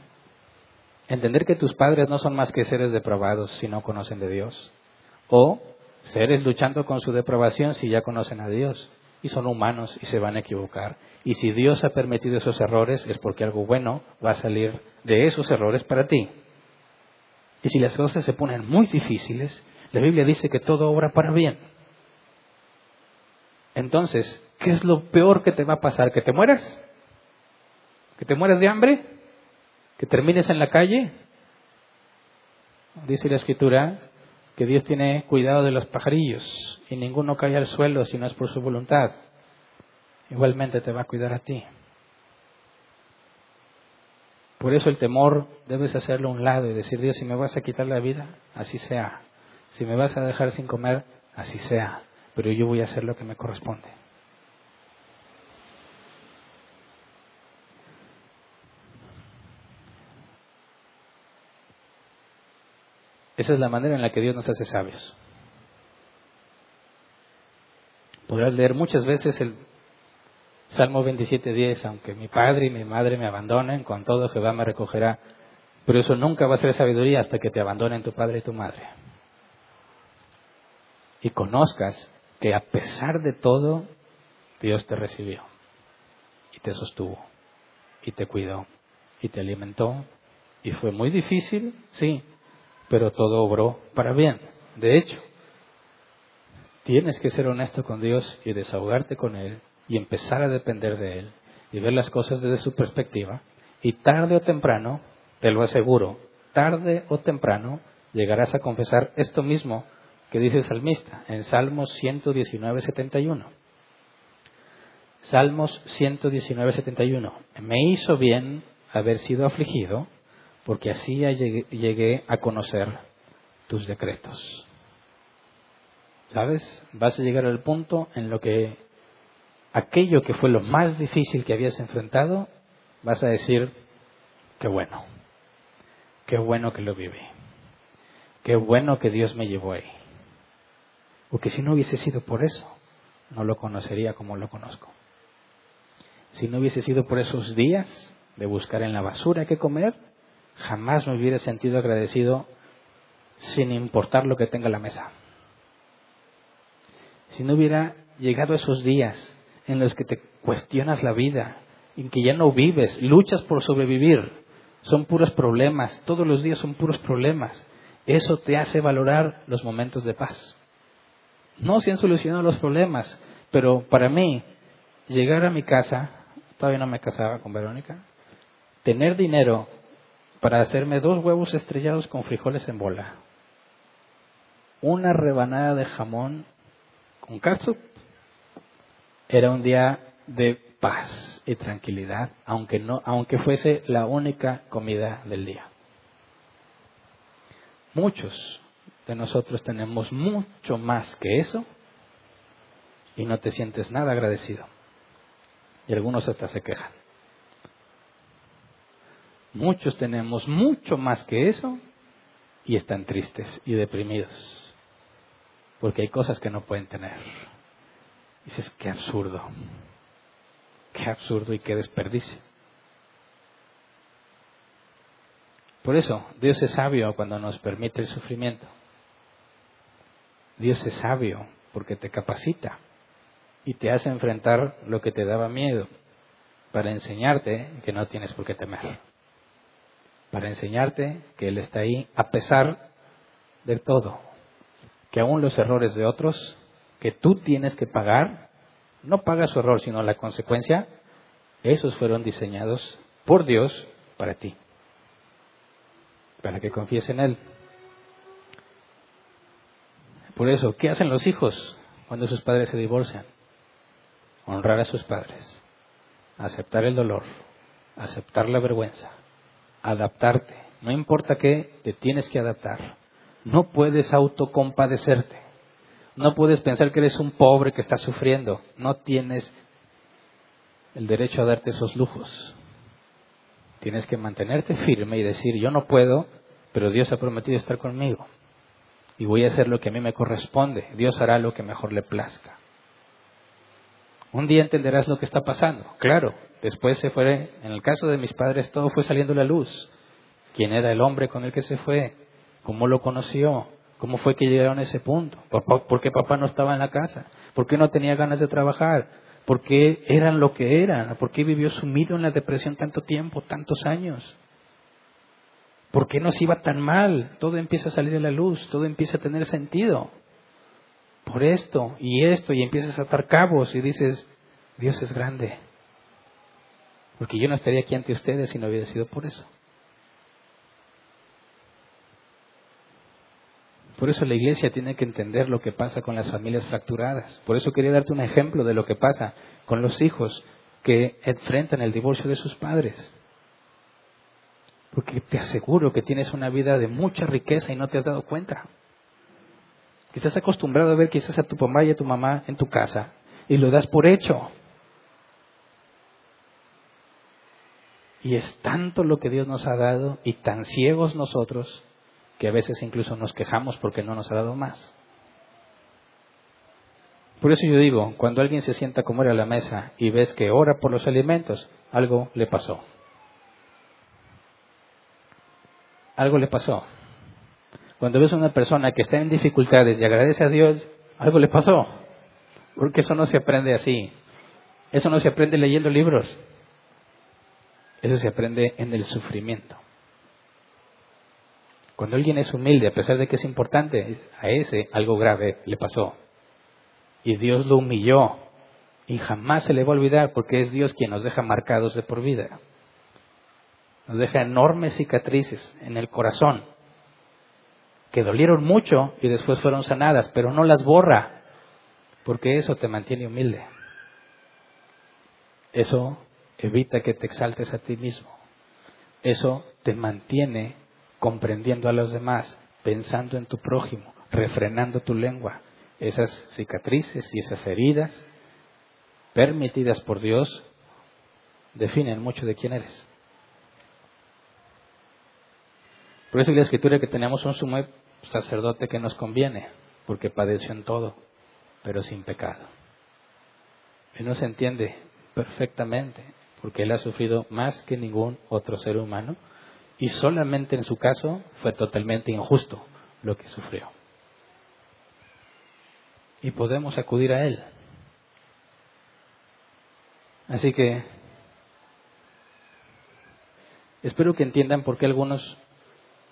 entender que tus padres no son más que seres depravados si no conocen de Dios, o seres luchando con su depravación si ya conocen a Dios y son humanos y se van a equivocar. Y si Dios ha permitido esos errores es porque algo bueno va a salir de esos errores para ti. Y si las cosas se ponen muy difíciles, la Biblia dice que todo obra para bien. Entonces, ¿qué es lo peor que te va a pasar? ¿Que te mueras? ¿Que te mueras de hambre? ¿Que termines en la calle? Dice la escritura que Dios tiene cuidado de los pajarillos y ninguno cae al suelo si no es por su voluntad. Igualmente te va a cuidar a ti. Por eso el temor debes hacerlo a un lado y decir, Dios, si me vas a quitar la vida, así sea. Si me vas a dejar sin comer, así sea. Pero yo voy a hacer lo que me corresponde. Esa es la manera en la que Dios nos hace sabios. Podrás leer muchas veces el Salmo 27.10, aunque mi padre y mi madre me abandonen, con todo Jehová me recogerá. Pero eso nunca va a ser sabiduría hasta que te abandonen tu padre y tu madre. Y conozcas que a pesar de todo, Dios te recibió y te sostuvo y te cuidó y te alimentó. Y fue muy difícil, sí, pero todo obró para bien. De hecho, tienes que ser honesto con Dios y desahogarte con Él y empezar a depender de Él y ver las cosas desde su perspectiva. Y tarde o temprano, te lo aseguro, tarde o temprano llegarás a confesar esto mismo que dice el salmista en Salmos 119, 71. Salmos 119, 71. Me hizo bien haber sido afligido porque así llegué, a conocer tus decretos. ¿Sabes? Vas a llegar al punto en lo que aquello que fue lo más difícil que habías enfrentado, vas a decir, qué bueno, qué bueno que lo viví, qué bueno que Dios me llevó ahí. Porque si no hubiese sido por eso, no lo conocería como lo conozco. Si no hubiese sido por esos días de buscar en la basura qué comer, jamás me hubiera sentido agradecido sin importar lo que tenga la mesa. Si no hubiera llegado esos días en los que te cuestionas la vida, en que ya no vives, luchas por sobrevivir, son puros problemas, todos los días son puros problemas, eso te hace valorar los momentos de paz. No se han solucionado los problemas, pero para mí, llegar a mi casa, todavía no me casaba con Verónica, tener dinero para hacerme dos huevos estrellados con frijoles en bola, una rebanada de jamón con catsup. Era un día de paz y tranquilidad, aunque no, aunque fuese la única comida del día. Muchos de nosotros tenemos mucho más que eso y no te sientes nada agradecido. Y algunos hasta se quejan. Muchos tenemos mucho más que eso y están tristes y deprimidos. Porque hay cosas que no pueden tener. dices, qué absurdo. Qué absurdo y qué desperdicio. Por eso, Dios es sabio cuando nos permite el sufrimiento. Dios es sabio porque te capacita y te hace enfrentar lo que te daba miedo para enseñarte que no tienes por qué temer. Para enseñarte que Él está ahí a pesar de todo. Que aún los errores de otros que tú tienes que pagar, no paga su error, sino la consecuencia, esos fueron diseñados por Dios para ti. Para que confíes en Él. Por eso, ¿qué hacen los hijos cuando sus padres se divorcian? Honrar a sus padres, aceptar el dolor, aceptar la vergüenza, adaptarte. No importa qué, te tienes que adaptar. No puedes autocompadecerte. No puedes pensar que eres un pobre que está sufriendo. No tienes el derecho a darte esos lujos. Tienes que mantenerte firme y decir, yo no puedo, pero Dios ha prometido estar conmigo y voy a hacer lo que a mí me corresponde. Dios hará lo que mejor le plazca. Un día entenderás lo que está pasando. Claro, después se fue, en el caso de mis padres, todo fue saliendo a la luz. ¿Quién era el hombre con el que se fue? ¿Cómo lo conoció? ¿Cómo fue que llegaron a ese punto? ¿Por qué papá no estaba en la casa? ¿Por qué no tenía ganas de trabajar? ¿Por qué eran lo que eran? ¿Por qué vivió sumido en la depresión tanto tiempo, tantos años? ¿Por qué nos iba tan mal? Todo empieza a salir a la luz, todo empieza a tener sentido. Por esto y esto, y empiezas a atar cabos y dices, Dios es grande. Porque yo no estaría aquí ante ustedes si no hubiera sido por eso. Por eso la iglesia tiene que entender lo que pasa con las familias fracturadas. Por eso quería darte un ejemplo de lo que pasa con los hijos que enfrentan el divorcio de sus padres. Porque te aseguro que tienes una vida de mucha riqueza y no te has dado cuenta. Estás acostumbrado a ver quizás a tu papá y a tu mamá en tu casa y lo das por hecho. Y es tanto lo que Dios nos ha dado y tan ciegos nosotros que a veces incluso nos quejamos porque no nos ha dado más. Por eso yo digo, cuando alguien se sienta como era a la mesa y ves que ora por los alimentos, algo le pasó. algo le pasó. Cuando ves a una persona que está en dificultades y agradece a Dios, algo le pasó. Porque eso no se aprende así. Eso no se aprende leyendo libros. Eso se aprende en el sufrimiento. Cuando alguien es humilde, a pesar de que es importante, a ese algo grave le pasó. Y Dios lo humilló. Y jamás se le va a olvidar porque es Dios quien nos deja marcados de por vida nos deja enormes cicatrices en el corazón que dolieron mucho y después fueron sanadas, pero no las borra, porque eso te mantiene humilde. Eso evita que te exaltes a ti mismo. Eso te mantiene comprendiendo a los demás, pensando en tu prójimo, refrenando tu lengua. Esas cicatrices y esas heridas permitidas por Dios definen mucho de quién eres. Por eso la escritura que tenemos un sumo sacerdote que nos conviene, porque padeció en todo, pero sin pecado. Él nos entiende perfectamente, porque él ha sufrido más que ningún otro ser humano, y solamente en su caso fue totalmente injusto lo que sufrió. Y podemos acudir a él. Así que espero que entiendan por qué algunos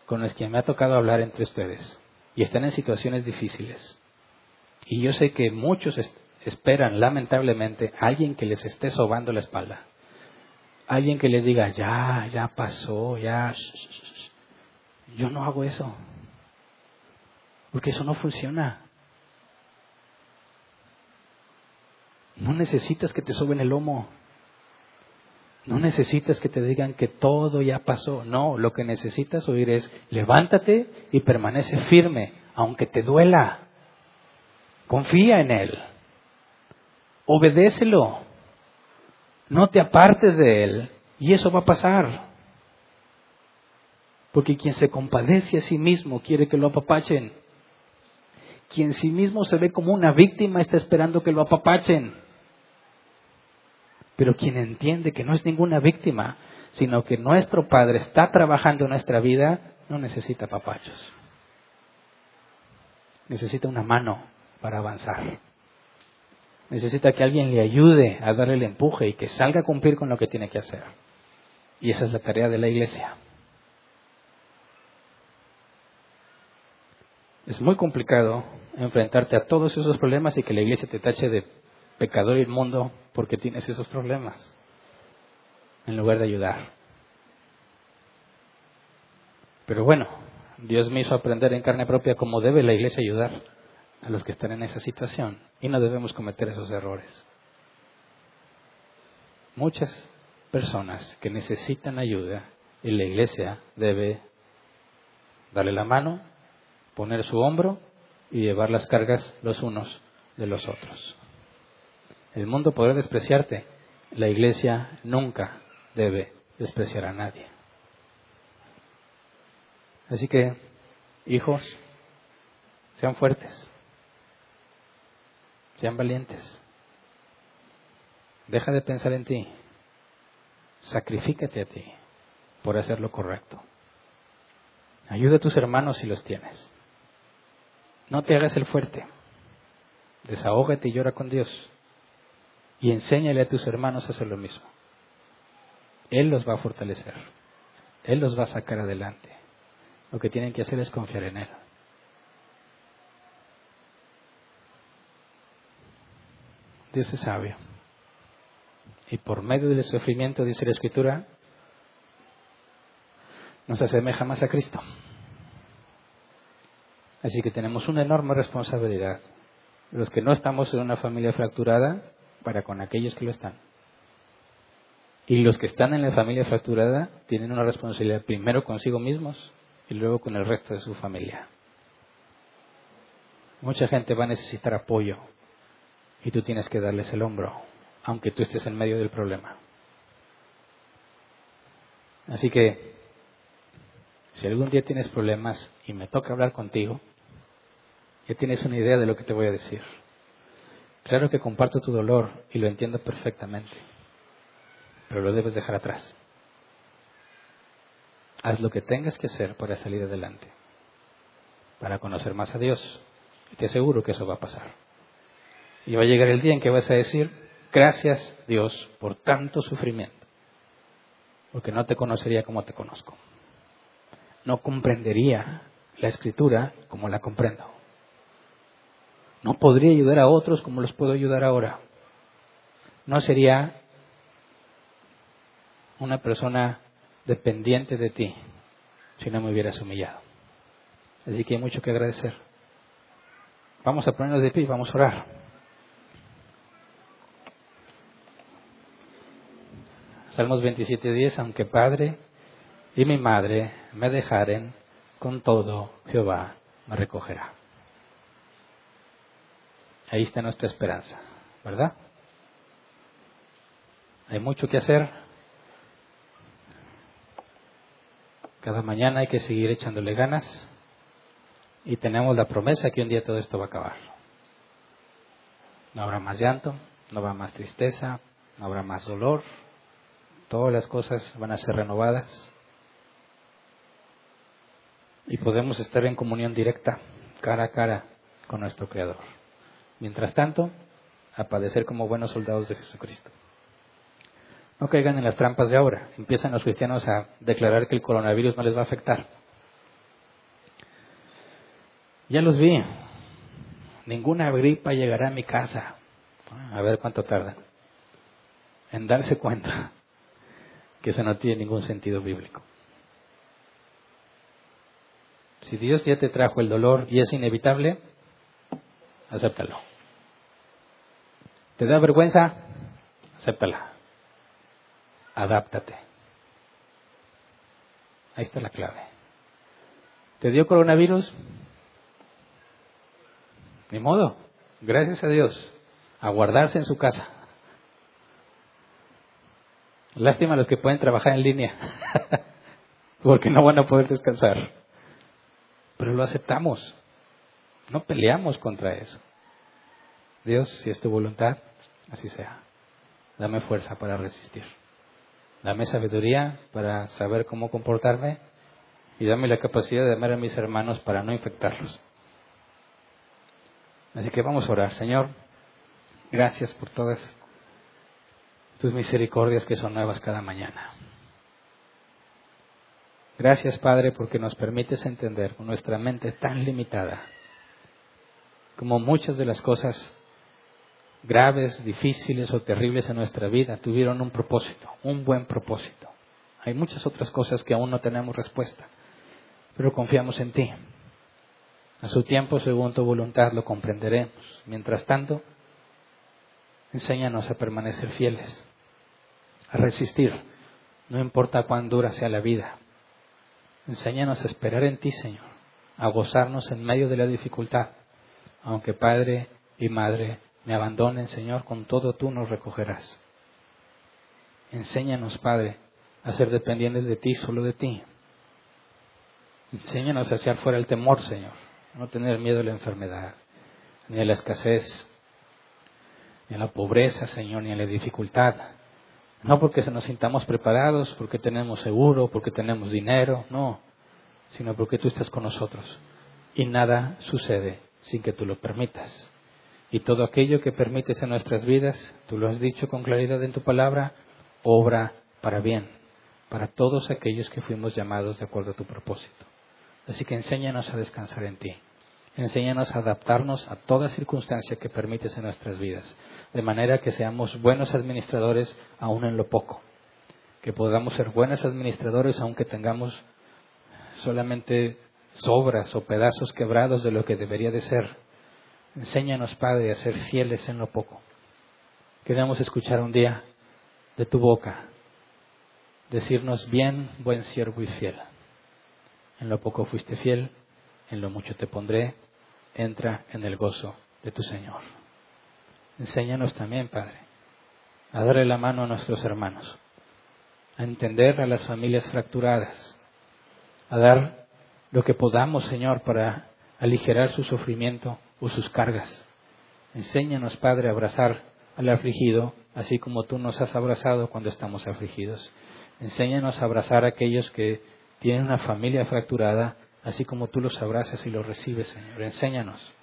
con los que me ha tocado hablar entre ustedes y están en situaciones difíciles. Y yo sé que muchos esperan, lamentablemente, a alguien que les esté sobando la espalda. Alguien que les diga, ya, ya pasó, ya. Yo no hago eso. Porque eso no funciona. No necesitas que te soben el lomo. No necesitas que te digan que todo ya pasó. No, lo que necesitas oír es levántate y permanece firme, aunque te duela. Confía en Él. Obedécelo. No te apartes de Él. Y eso va a pasar. Porque quien se compadece a sí mismo quiere que lo apapachen. Quien sí mismo se ve como una víctima está esperando que lo apapachen. Pero quien entiende que no es ninguna víctima, sino que nuestro Padre está trabajando en nuestra vida, no necesita papachos. Necesita una mano para avanzar. Necesita que alguien le ayude a darle el empuje y que salga a cumplir con lo que tiene que hacer. Y esa es la tarea de la iglesia. Es muy complicado enfrentarte a todos esos problemas y que la iglesia te tache de pecador inmundo porque tienes esos problemas, en lugar de ayudar. Pero bueno, Dios me hizo aprender en carne propia cómo debe la iglesia ayudar a los que están en esa situación y no debemos cometer esos errores. Muchas personas que necesitan ayuda y la iglesia debe darle la mano, poner su hombro y llevar las cargas los unos de los otros. El mundo podrá despreciarte, la iglesia nunca debe despreciar a nadie. Así que, hijos, sean fuertes, sean valientes, deja de pensar en ti, sacrifícate a ti por hacer lo correcto. Ayuda a tus hermanos si los tienes. No te hagas el fuerte. Desahógate y llora con Dios. Y enséñale a tus hermanos a hacer lo mismo. Él los va a fortalecer. Él los va a sacar adelante. Lo que tienen que hacer es confiar en Él. Dios es sabio. Y por medio del sufrimiento, dice la Escritura, nos asemeja más a Cristo. Así que tenemos una enorme responsabilidad. Los que no estamos en una familia fracturada, para con aquellos que lo están. Y los que están en la familia fracturada tienen una responsabilidad primero consigo mismos y luego con el resto de su familia. Mucha gente va a necesitar apoyo y tú tienes que darles el hombro, aunque tú estés en medio del problema. Así que, si algún día tienes problemas y me toca hablar contigo, ya tienes una idea de lo que te voy a decir. Claro que comparto tu dolor y lo entiendo perfectamente, pero lo debes dejar atrás. Haz lo que tengas que hacer para salir adelante, para conocer más a Dios. Y te aseguro que eso va a pasar. Y va a llegar el día en que vas a decir, gracias Dios por tanto sufrimiento, porque no te conocería como te conozco. No comprendería la escritura como la comprendo. No podría ayudar a otros como los puedo ayudar ahora. No sería una persona dependiente de ti si no me hubieras humillado. Así que hay mucho que agradecer. Vamos a ponernos de pie y vamos a orar. Salmos 27.10, aunque padre y mi madre me dejaren, con todo Jehová me recogerá. Ahí está nuestra esperanza, ¿verdad? Hay mucho que hacer. Cada mañana hay que seguir echándole ganas y tenemos la promesa que un día todo esto va a acabar. No habrá más llanto, no habrá más tristeza, no habrá más dolor. Todas las cosas van a ser renovadas y podemos estar en comunión directa, cara a cara con nuestro Creador. Mientras tanto, a padecer como buenos soldados de Jesucristo. No caigan en las trampas de ahora. Empiezan los cristianos a declarar que el coronavirus no les va a afectar. Ya los vi. Ninguna gripa llegará a mi casa. A ver cuánto tarda. En darse cuenta que eso no tiene ningún sentido bíblico. Si Dios ya te trajo el dolor y es inevitable, acéptalo. ¿Te da vergüenza? Acéptala. adáptate. Ahí está la clave. ¿Te dio coronavirus? Ni modo. Gracias a Dios. A guardarse en su casa. Lástima los que pueden trabajar en línea. Porque no van a poder descansar. Pero lo aceptamos. No peleamos contra eso. Dios, si es tu voluntad, así sea. Dame fuerza para resistir. Dame sabiduría para saber cómo comportarme y dame la capacidad de amar a mis hermanos para no infectarlos. Así que vamos a orar. Señor, gracias por todas tus misericordias que son nuevas cada mañana. Gracias, Padre, porque nos permites entender con nuestra mente tan limitada como muchas de las cosas graves, difíciles o terribles en nuestra vida tuvieron un propósito, un buen propósito. Hay muchas otras cosas que aún no tenemos respuesta, pero confiamos en ti. A su tiempo, según tu voluntad, lo comprenderemos. Mientras tanto, enséñanos a permanecer fieles, a resistir, no importa cuán dura sea la vida. Enséñanos a esperar en ti, Señor, a gozarnos en medio de la dificultad, aunque Padre y Madre me abandonen, Señor, con todo tú nos recogerás. Enséñanos, Padre, a ser dependientes de ti, solo de ti. Enséñanos a echar fuera el temor, Señor, a no tener miedo a la enfermedad, ni a la escasez, ni a la pobreza, Señor, ni a la dificultad. No porque nos sintamos preparados, porque tenemos seguro, porque tenemos dinero, no, sino porque tú estás con nosotros. Y nada sucede sin que tú lo permitas. Y todo aquello que permites en nuestras vidas, tú lo has dicho con claridad en tu palabra, obra para bien, para todos aquellos que fuimos llamados de acuerdo a tu propósito. Así que enséñanos a descansar en ti. Enséñanos a adaptarnos a toda circunstancia que permites en nuestras vidas, de manera que seamos buenos administradores aún en lo poco, que podamos ser buenos administradores aunque tengamos solamente sobras o pedazos quebrados de lo que debería de ser, Enséñanos, Padre, a ser fieles en lo poco. Queremos escuchar un día de tu boca decirnos bien, buen siervo y fiel. En lo poco fuiste fiel, en lo mucho te pondré, entra en el gozo de tu Señor. Enséñanos también, Padre, a darle la mano a nuestros hermanos, a entender a las familias fracturadas, a dar lo que podamos, Señor, para aligerar su sufrimiento o sus cargas. Enséñanos, Padre, a abrazar al afligido, así como tú nos has abrazado cuando estamos afligidos. Enséñanos a abrazar a aquellos que tienen una familia fracturada, así como tú los abrazas y los recibes, Señor. Enséñanos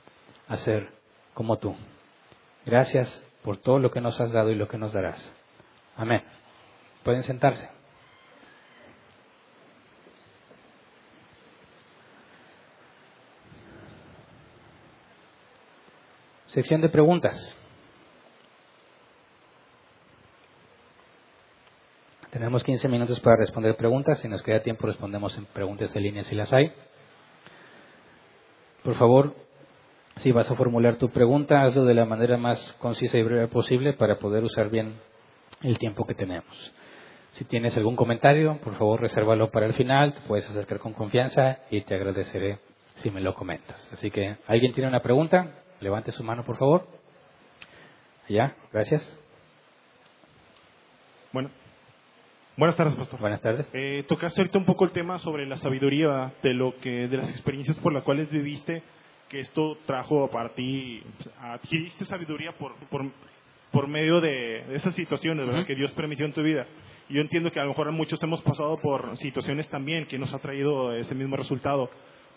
a ser como tú. Gracias por todo lo que nos has dado y lo que nos darás. Amén. Pueden sentarse. Sección de preguntas. Tenemos 15 minutos para responder preguntas. Si nos queda tiempo, respondemos en preguntas de línea si las hay. Por favor, si vas a formular tu pregunta, hazlo de la manera más concisa y breve posible para poder usar bien el tiempo que tenemos. Si tienes algún comentario, por favor, resérvalo para el final. Te puedes acercar con confianza y te agradeceré si me lo comentas. Así que, ¿alguien tiene una pregunta? Levante su mano, por favor. Ya, gracias. Bueno, buenas tardes, pastor. Buenas tardes. Eh, tocaste ahorita un poco el tema sobre la sabiduría de lo que, de las experiencias por las cuales viviste, que esto trajo para ti, adquiriste sabiduría por, por, por medio de, esas situaciones, ¿verdad? Que Dios permitió en tu vida. yo entiendo que a lo mejor muchos hemos pasado por situaciones también que nos ha traído ese mismo resultado.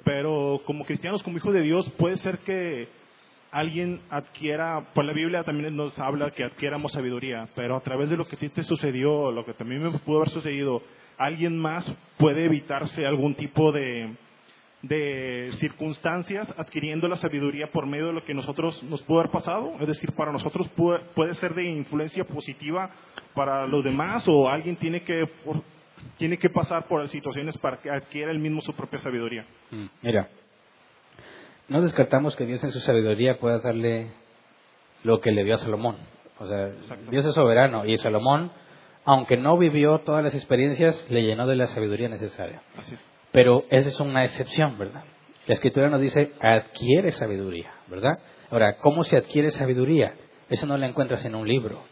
Pero como cristianos, como hijos de Dios, puede ser que alguien adquiera, pues la Biblia también nos habla que adquiéramos sabiduría, pero a través de lo que a ti te sucedió, lo que también me pudo haber sucedido, alguien más puede evitarse algún tipo de, de circunstancias adquiriendo la sabiduría por medio de lo que nosotros nos pudo haber pasado, es decir, para nosotros puede, puede ser de influencia positiva para los demás o alguien tiene que tiene que pasar por situaciones para que adquiera el mismo su propia sabiduría. Mm, mira, no descartamos que Dios en su sabiduría pueda darle lo que le dio a Salomón. O sea, Dios es soberano y Salomón aunque no vivió todas las experiencias, le llenó de la sabiduría necesaria. Así es. Pero esa es una excepción, ¿verdad? La escritura nos dice, adquiere sabiduría, ¿verdad? Ahora, ¿cómo se adquiere sabiduría? Eso no lo encuentras en un libro.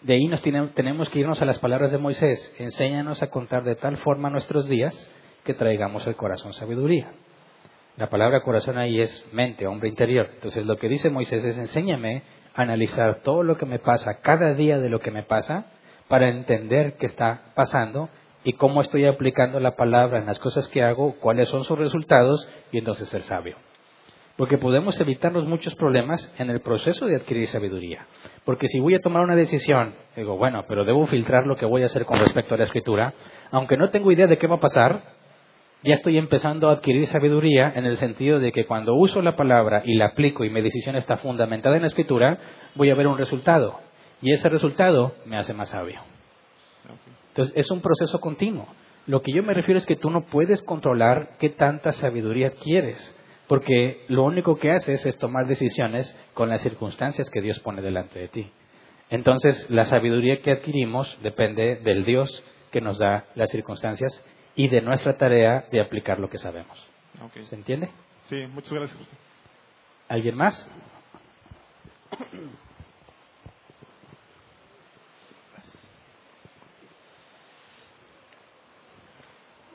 De ahí nos tenemos que irnos a las palabras de Moisés. Enséñanos a contar de tal forma nuestros días que traigamos al corazón sabiduría. La palabra corazón ahí es mente, hombre interior. Entonces lo que dice Moisés es enséñame a analizar todo lo que me pasa, cada día de lo que me pasa, para entender qué está pasando y cómo estoy aplicando la palabra en las cosas que hago, cuáles son sus resultados y entonces ser sabio. Porque podemos evitarnos muchos problemas en el proceso de adquirir sabiduría. Porque si voy a tomar una decisión, digo, bueno, pero debo filtrar lo que voy a hacer con respecto a la escritura, aunque no tengo idea de qué va a pasar, ya estoy empezando a adquirir sabiduría en el sentido de que cuando uso la palabra y la aplico y mi decisión está fundamentada en la escritura, voy a ver un resultado. Y ese resultado me hace más sabio. Entonces, es un proceso continuo. Lo que yo me refiero es que tú no puedes controlar qué tanta sabiduría quieres, porque lo único que haces es tomar decisiones con las circunstancias que Dios pone delante de ti. Entonces, la sabiduría que adquirimos depende del Dios que nos da las circunstancias y de nuestra tarea de aplicar lo que sabemos. ¿Se entiende? Sí, muchas gracias. ¿Alguien más?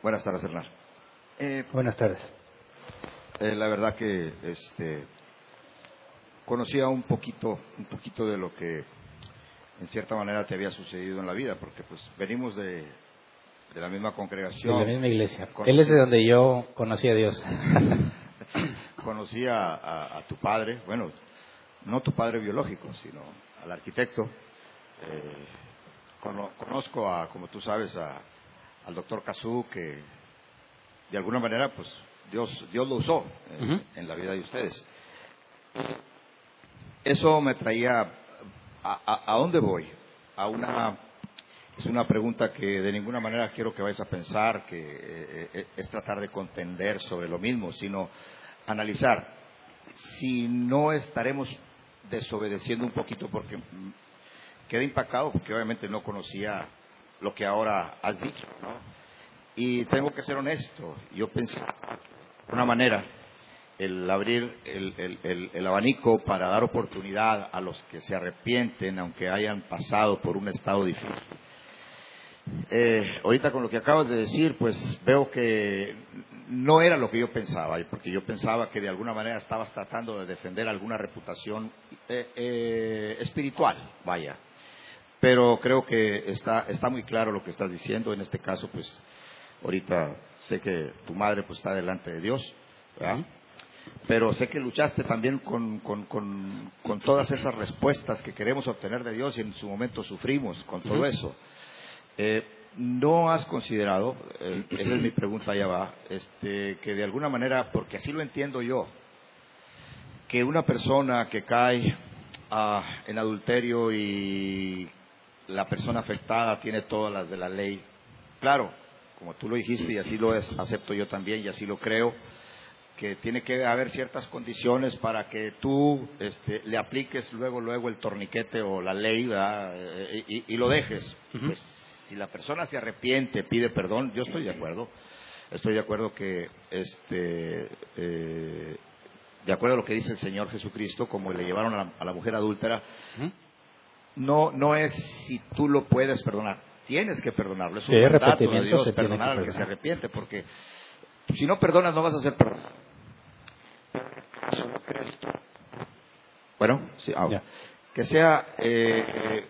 Buenas tardes, Hernán. Eh, Buenas tardes. Eh, la verdad que este, conocía un poquito, un poquito de lo que en cierta manera te había sucedido en la vida, porque pues venimos de, de la misma congregación. De la misma iglesia. Él es de donde yo conocí a Dios. conocí a, tu padre, bueno, no tu padre biológico, sino al arquitecto. Eh, conozco a, como tú sabes, a, al doctor Cazú, que de alguna manera, pues Dios, Dios lo usó en, la vida de ustedes. Eso me traía a, a, dónde voy? A una es una pregunta que de ninguna manera quiero que vayas a pensar que eh, eh, es tratar de contender sobre lo mismo, sino analizar si no estaremos desobedeciendo un poquito porque quedé impactado porque obviamente no conocía lo que ahora has dicho. Y tengo que ser honesto, yo pensaba de una manera el abrir el, abanico para dar oportunidad a los que se arrepienten, aunque hayan pasado por un estado difícil. Eh, ahorita con lo que acabas de decir, pues veo que no era lo que yo pensaba, porque yo pensaba que de alguna manera estabas tratando de defender alguna reputación eh, eh, espiritual, vaya, pero creo que está, está muy claro lo que estás diciendo. En este caso, pues ahorita sé que tu madre pues está delante de Dios, ¿verdad? Pero sé que luchaste también con, con, con, todas esas respuestas que queremos obtener de Dios y en su momento sufrimos con todo eso. Eh, ¿No has considerado, eh, esa es mi pregunta ya va, este, que de alguna manera, porque así lo entiendo yo, que una persona que cae ah, en adulterio y la persona afectada tiene todas las de la ley. Claro, como tú lo dijiste y así lo acepto yo también y así lo creo, que tiene que haber ciertas condiciones para que tú este, le apliques luego luego el torniquete o la ley eh, y, lo dejes. Pues si la persona se arrepiente, pide perdón, yo estoy de acuerdo. Estoy de acuerdo que este eh, de acuerdo a lo que dice el Señor Jesucristo, como le llevaron a la, mujer adúltera, no, no es si tú lo puedes perdonar, tienes que perdonarlo. Es un mandato de Dios perdonar al que se arrepiente, porque si no perdonas no vas a ser perdonado. Bueno, sí, ahora. Que sea eh,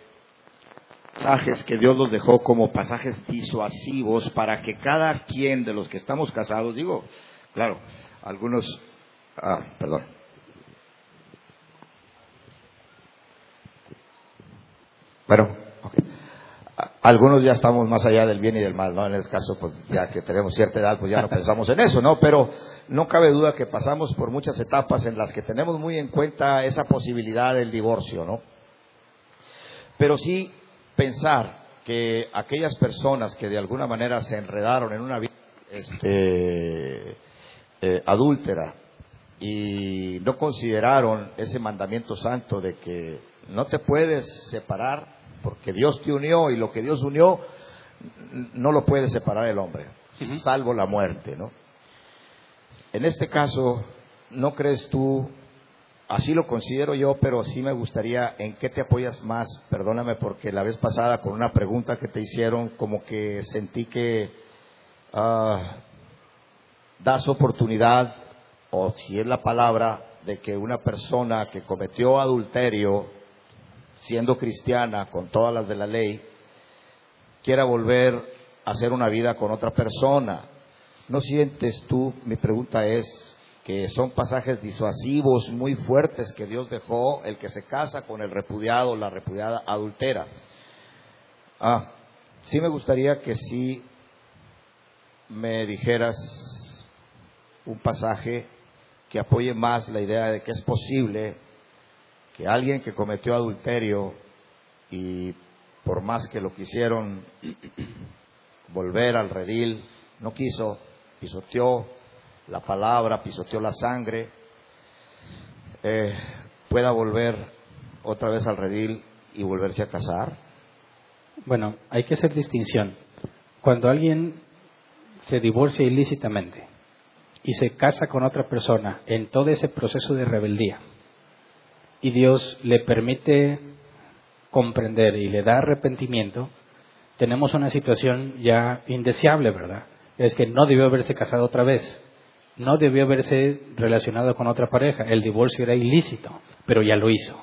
pasajes que Dios los dejó como pasajes disuasivos para que cada quien de los que estamos casados, digo, claro, algunos, ah, perdón, Bueno, algunos ya estamos más allá del bien y del mal, ¿no? En este caso, pues ya que tenemos cierta edad, pues ya no pensamos en eso, ¿no? Pero no cabe duda que pasamos por muchas etapas en las que tenemos muy en cuenta esa posibilidad del divorcio, ¿no? Pero sí pensar que aquellas personas que de alguna manera se enredaron en una vida este, eh, adúltera y no consideraron ese mandamiento santo de que no te puedes separar porque Dios te unió y lo que Dios unió no lo puede separar el hombre, salvo la muerte, ¿no? En este caso, ¿no crees tú Así lo considero yo, pero sí me gustaría, ¿en qué te apoyas más? Perdóname porque la vez pasada con una pregunta que te hicieron, como que sentí que ah, das oportunidad, o si es la palabra, de que una persona que cometió adulterio, siendo cristiana, con todas las de la ley, quiera volver a hacer una vida con otra persona. ¿No sientes tú, mi pregunta es, que son pasajes disuasivos muy fuertes que Dios dejó, el que se casa con el repudiado, la repudiada adultera. Ah, sí me gustaría que sí me dijeras un pasaje que apoye más la idea de que es posible que alguien que cometió adulterio y por más que lo quisieron volver al redil, no quiso, pisoteó, la palabra, pisoteó la sangre, eh, pueda volver otra vez al redil y volverse a casar? Bueno, hay que hacer distinción. Cuando alguien se divorcia ilícitamente y se casa con otra persona en todo ese proceso de rebeldía y Dios le permite comprender y le da arrepentimiento, tenemos una situación ya indeseable, ¿verdad? Es que no debió haberse casado otra vez no debió haberse relacionado con otra pareja. El divorcio era ilícito, pero ya lo hizo.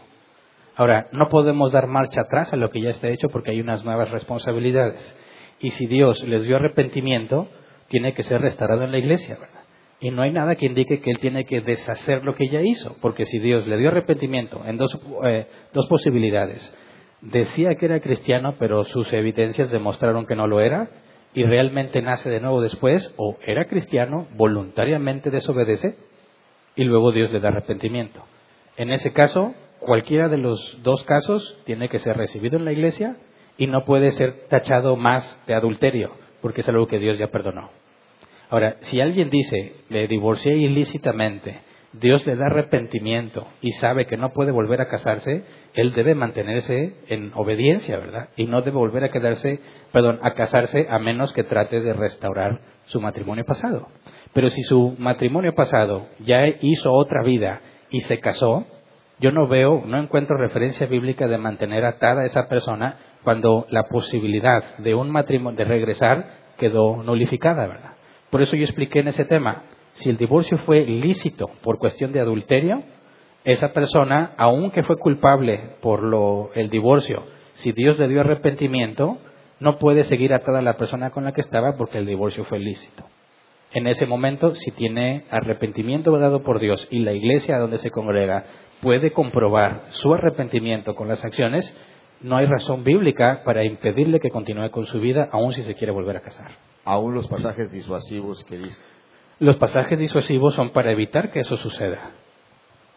Ahora, no podemos dar marcha atrás a lo que ya está hecho porque hay unas nuevas responsabilidades. Y si Dios les dio arrepentimiento, tiene que ser restaurado en la iglesia, ¿verdad? Y no hay nada que indique que Él tiene que deshacer lo que ya hizo, porque si Dios le dio arrepentimiento en dos, eh, dos posibilidades, decía que era cristiano, pero sus evidencias demostraron que no lo era, y realmente nace de nuevo después, o era cristiano, voluntariamente desobedece, y luego Dios le da arrepentimiento. En ese caso, cualquiera de los dos casos tiene que ser recibido en la iglesia y no puede ser tachado más de adulterio, porque es algo que Dios ya perdonó. Ahora, si alguien dice, le divorcié ilícitamente, Dios le da arrepentimiento y sabe que no puede volver a casarse, él debe mantenerse en obediencia, ¿verdad? Y no debe volver a quedarse, perdón, a casarse a menos que trate de restaurar su matrimonio pasado. Pero si su matrimonio pasado ya hizo otra vida y se casó, yo no veo, no encuentro referencia bíblica de mantener atada a esa persona cuando la posibilidad de un matrimonio de regresar quedó nulificada, ¿verdad? Por eso yo expliqué en ese tema, si el divorcio fue lícito por cuestión de adulterio, esa persona, aunque fue culpable por el divorcio, si Dios le dio arrepentimiento, no puede seguir atada a la persona con la que estaba porque el divorcio fue lícito. En ese momento, si tiene arrepentimiento dado por Dios y la iglesia donde se congrega puede comprobar su arrepentimiento con las acciones, no hay razón bíblica para impedirle que continúe con su vida, aun si se quiere volver a casar. Aún los pasajes disuasivos que dice los pasajes disuasivos son para evitar que eso suceda.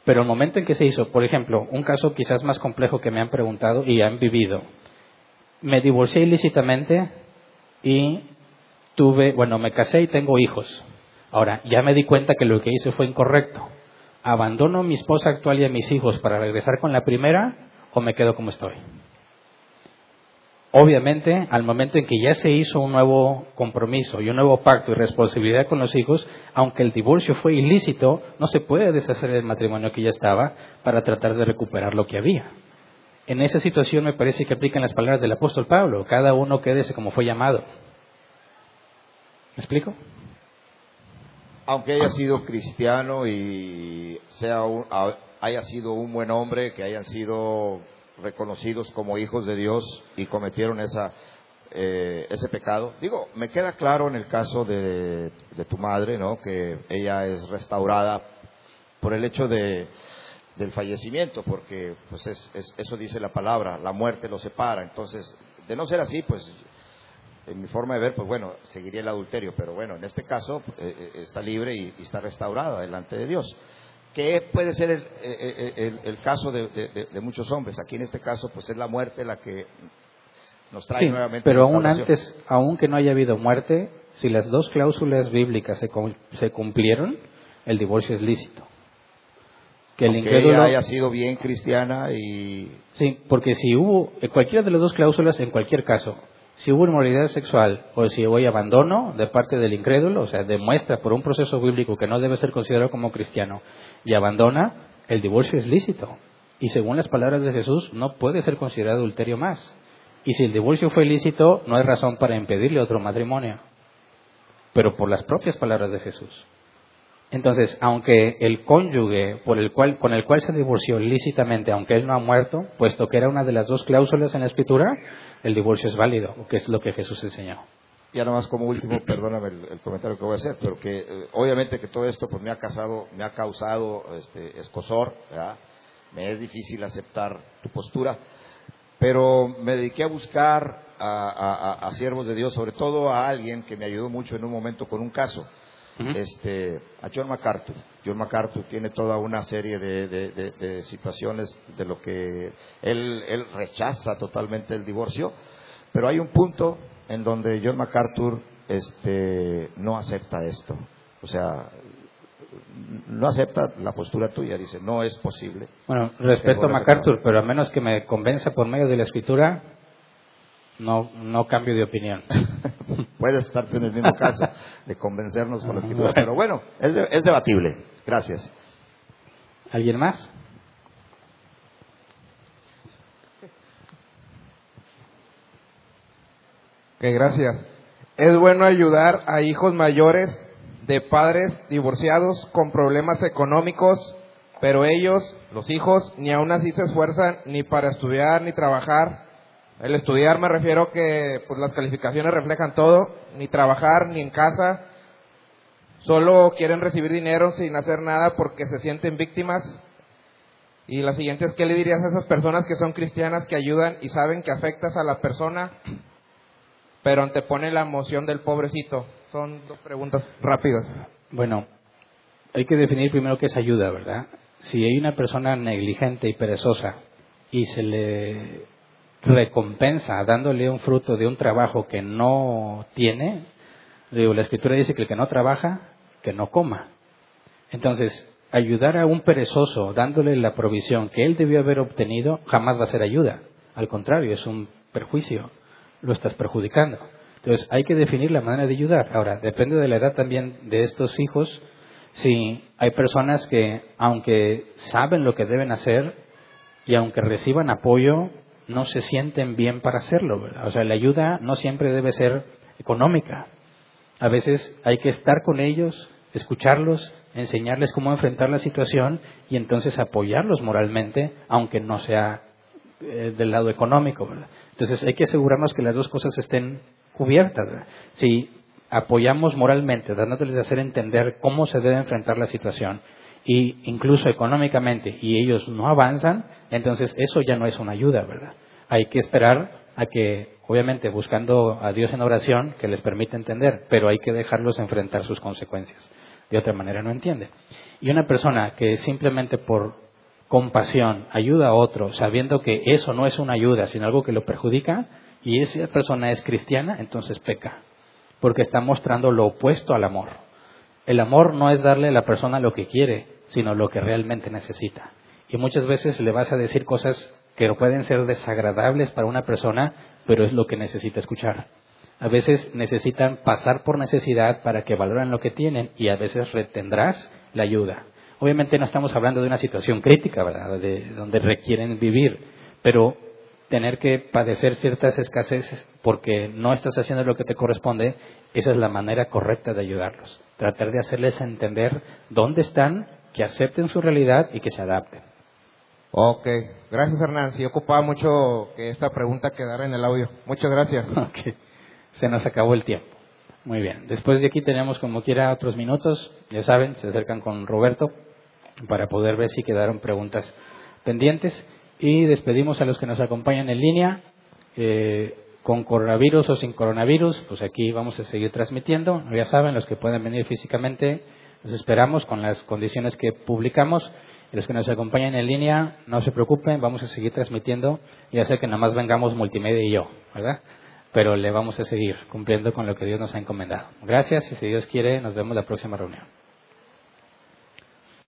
Pero el momento en que se hizo, por ejemplo, un caso quizás más complejo que me han preguntado y han vivido, me divorcié ilícitamente y tuve, bueno, me casé y tengo hijos. Ahora, ya me di cuenta que lo que hice fue incorrecto. ¿Abandono a mi esposa actual y a mis hijos para regresar con la primera o me quedo como estoy? Obviamente, al momento en que ya se hizo un nuevo compromiso y un nuevo pacto y responsabilidad con los hijos, aunque el divorcio fue ilícito, no se puede deshacer el matrimonio que ya estaba para tratar de recuperar lo que había. En esa situación me parece que aplican las palabras del apóstol Pablo, cada uno quédese como fue llamado. ¿Me explico? Aunque haya sido cristiano y sea haya sido un buen hombre, que hayan sido reconocidos como hijos de Dios y cometieron esa, eh, ese pecado. Digo, me queda claro en el caso de, tu madre, ¿no? Que ella es restaurada por el hecho de, del fallecimiento, porque pues es, eso dice la palabra, la muerte lo separa. Entonces, de no ser así, pues en mi forma de ver, pues bueno, seguiría el adulterio, pero bueno, en este caso eh, eh, está libre y, está restaurada delante de Dios que puede ser el, caso de, muchos hombres. Aquí en este caso, pues es la muerte la que nos trae nuevamente. Pero aún antes, aunque no haya habido muerte, si las dos cláusulas bíblicas se, se cumplieron, el divorcio es lícito. que el Aunque incrédulo haya sido bien cristiana y Sí, porque si hubo, en cualquiera de las dos cláusulas, en cualquier caso, si hubo inmoralidad sexual o si hubo abandono de parte del incrédulo, o sea, demuestra por un proceso bíblico que no debe ser considerado como cristiano y abandona, el divorcio es lícito. Y según las palabras de Jesús, no puede ser considerado adulterio más. Y si el divorcio fue lícito, no hay razón para impedirle otro matrimonio. Pero por las propias palabras de Jesús. Entonces, aunque el cónyuge por el cual, con el cual se divorció lícitamente, aunque él no ha muerto, puesto que era una de las dos cláusulas en la escritura, el divorcio es válido, que es lo que Jesús enseñó. ya nomás como último, perdóname el, comentario que voy a hacer, pero que eh, obviamente que todo esto pues me ha causado, me ha causado este, escosor, me es difícil aceptar tu postura, pero me dediqué a buscar a- a siervos de Dios, sobre todo a alguien que me ayudó mucho en un momento con un caso, Este, a John MacArthur. John MacArthur tiene toda una serie de, de- de- de situaciones de lo que él, él rechaza totalmente el divorcio, pero hay un punto en donde John MacArthur este, no acepta esto. O sea, no acepta la postura tuya, dice, no es posible. Bueno, respeto a MacArthur, pero a menos que me convenza por medio de la escritura, no, no cambio de opinión. Puedes estar en el mismo caso de convencernos con la escritura, pero bueno, es, de- es debatible. Gracias. ¿Alguien más? Ok, gracias. Es bueno ayudar a hijos mayores de padres divorciados con problemas económicos, pero ellos, los hijos, ni aún así se esfuerzan ni para estudiar ni trabajar. El estudiar me refiero que pues las calificaciones reflejan todo, ni trabajar ni en casa. Solo quieren recibir dinero sin hacer nada porque se sienten víctimas. Y la siguiente es, ¿qué le dirías a esas personas que son cristianas que ayudan y saben que afectas a la persona pero antepone la emoción del pobrecito. Son dos preguntas rápidas. Bueno, hay que definir primero qué es ayuda, ¿verdad? Si hay una persona negligente y perezosa y se le recompensa dándole un fruto de un trabajo que no tiene, digo, la escritura dice que el que no trabaja, que no coma. Entonces, ayudar a un perezoso dándole la provisión que él debió haber obtenido jamás va a ser ayuda. Al contrario, es un perjuicio. Lo estás perjudicando. Entonces, hay que definir la manera de ayudar. Ahora, depende de la edad también de estos hijos. Si hay personas que, aunque saben lo que deben hacer y aunque reciban apoyo, no se sienten bien para hacerlo. O sea, la ayuda no siempre debe ser económica. A veces hay que estar con ellos, escucharlos, enseñarles cómo enfrentar la situación y entonces apoyarlos moralmente, aunque no sea eh, del lado económico. Entonces hay que asegurarnos que las dos cosas estén cubiertas. Si apoyamos moralmente, dándoles a hacer entender cómo se debe enfrentar la situación, y incluso económicamente, y ellos no avanzan, entonces eso ya no es una ayuda, ¿verdad? Hay que esperar a que, obviamente, buscando a Dios en oración, que les permita entender, pero hay que dejarlos enfrentar sus consecuencias. De otra manera no entiende. Y una persona que simplemente por compasión ayuda a otro, sabiendo que eso no es una ayuda, sino algo que lo perjudica, y esa persona es cristiana, entonces peca, porque está mostrando lo opuesto al amor. El amor no es darle a la persona lo que quiere, sino lo que realmente necesita. Y muchas veces le vas a decir cosas que pueden ser desagradables para una persona, pero es lo que necesita escuchar. A veces necesitan pasar por necesidad para que valoren lo que tienen y a veces retendrás la ayuda. Obviamente no estamos hablando de una situación crítica, ¿verdad? De, donde requieren vivir, pero tener que padecer ciertas escaseces porque no estás haciendo lo que te corresponde, esa es la manera correcta de ayudarlos. Tratar de hacerles entender dónde están, que acepten su realidad y que se adapten. Ok, gracias Hernán. Sí, ocupaba mucho que esta pregunta quedara en el audio. Muchas gracias. Ok. Se nos acabó el tiempo. Muy bien. Después de aquí tenemos como quiera otros minutos. Ya saben, se acercan con Roberto para poder ver si quedaron preguntas pendientes. Y despedimos a los que nos acompañan en línea. Eh, con coronavirus o sin coronavirus, pues aquí vamos a seguir transmitiendo. Ya saben, los que pueden venir físicamente, los esperamos con las condiciones que publicamos. Y los que nos acompañan en línea, no se preocupen, vamos a seguir transmitiendo. Ya sé que nada más vengamos multimedia y yo, ¿verdad? Pero le vamos a seguir cumpliendo con lo que Dios nos ha encomendado. Gracias y si Dios quiere, nos vemos la próxima reunión.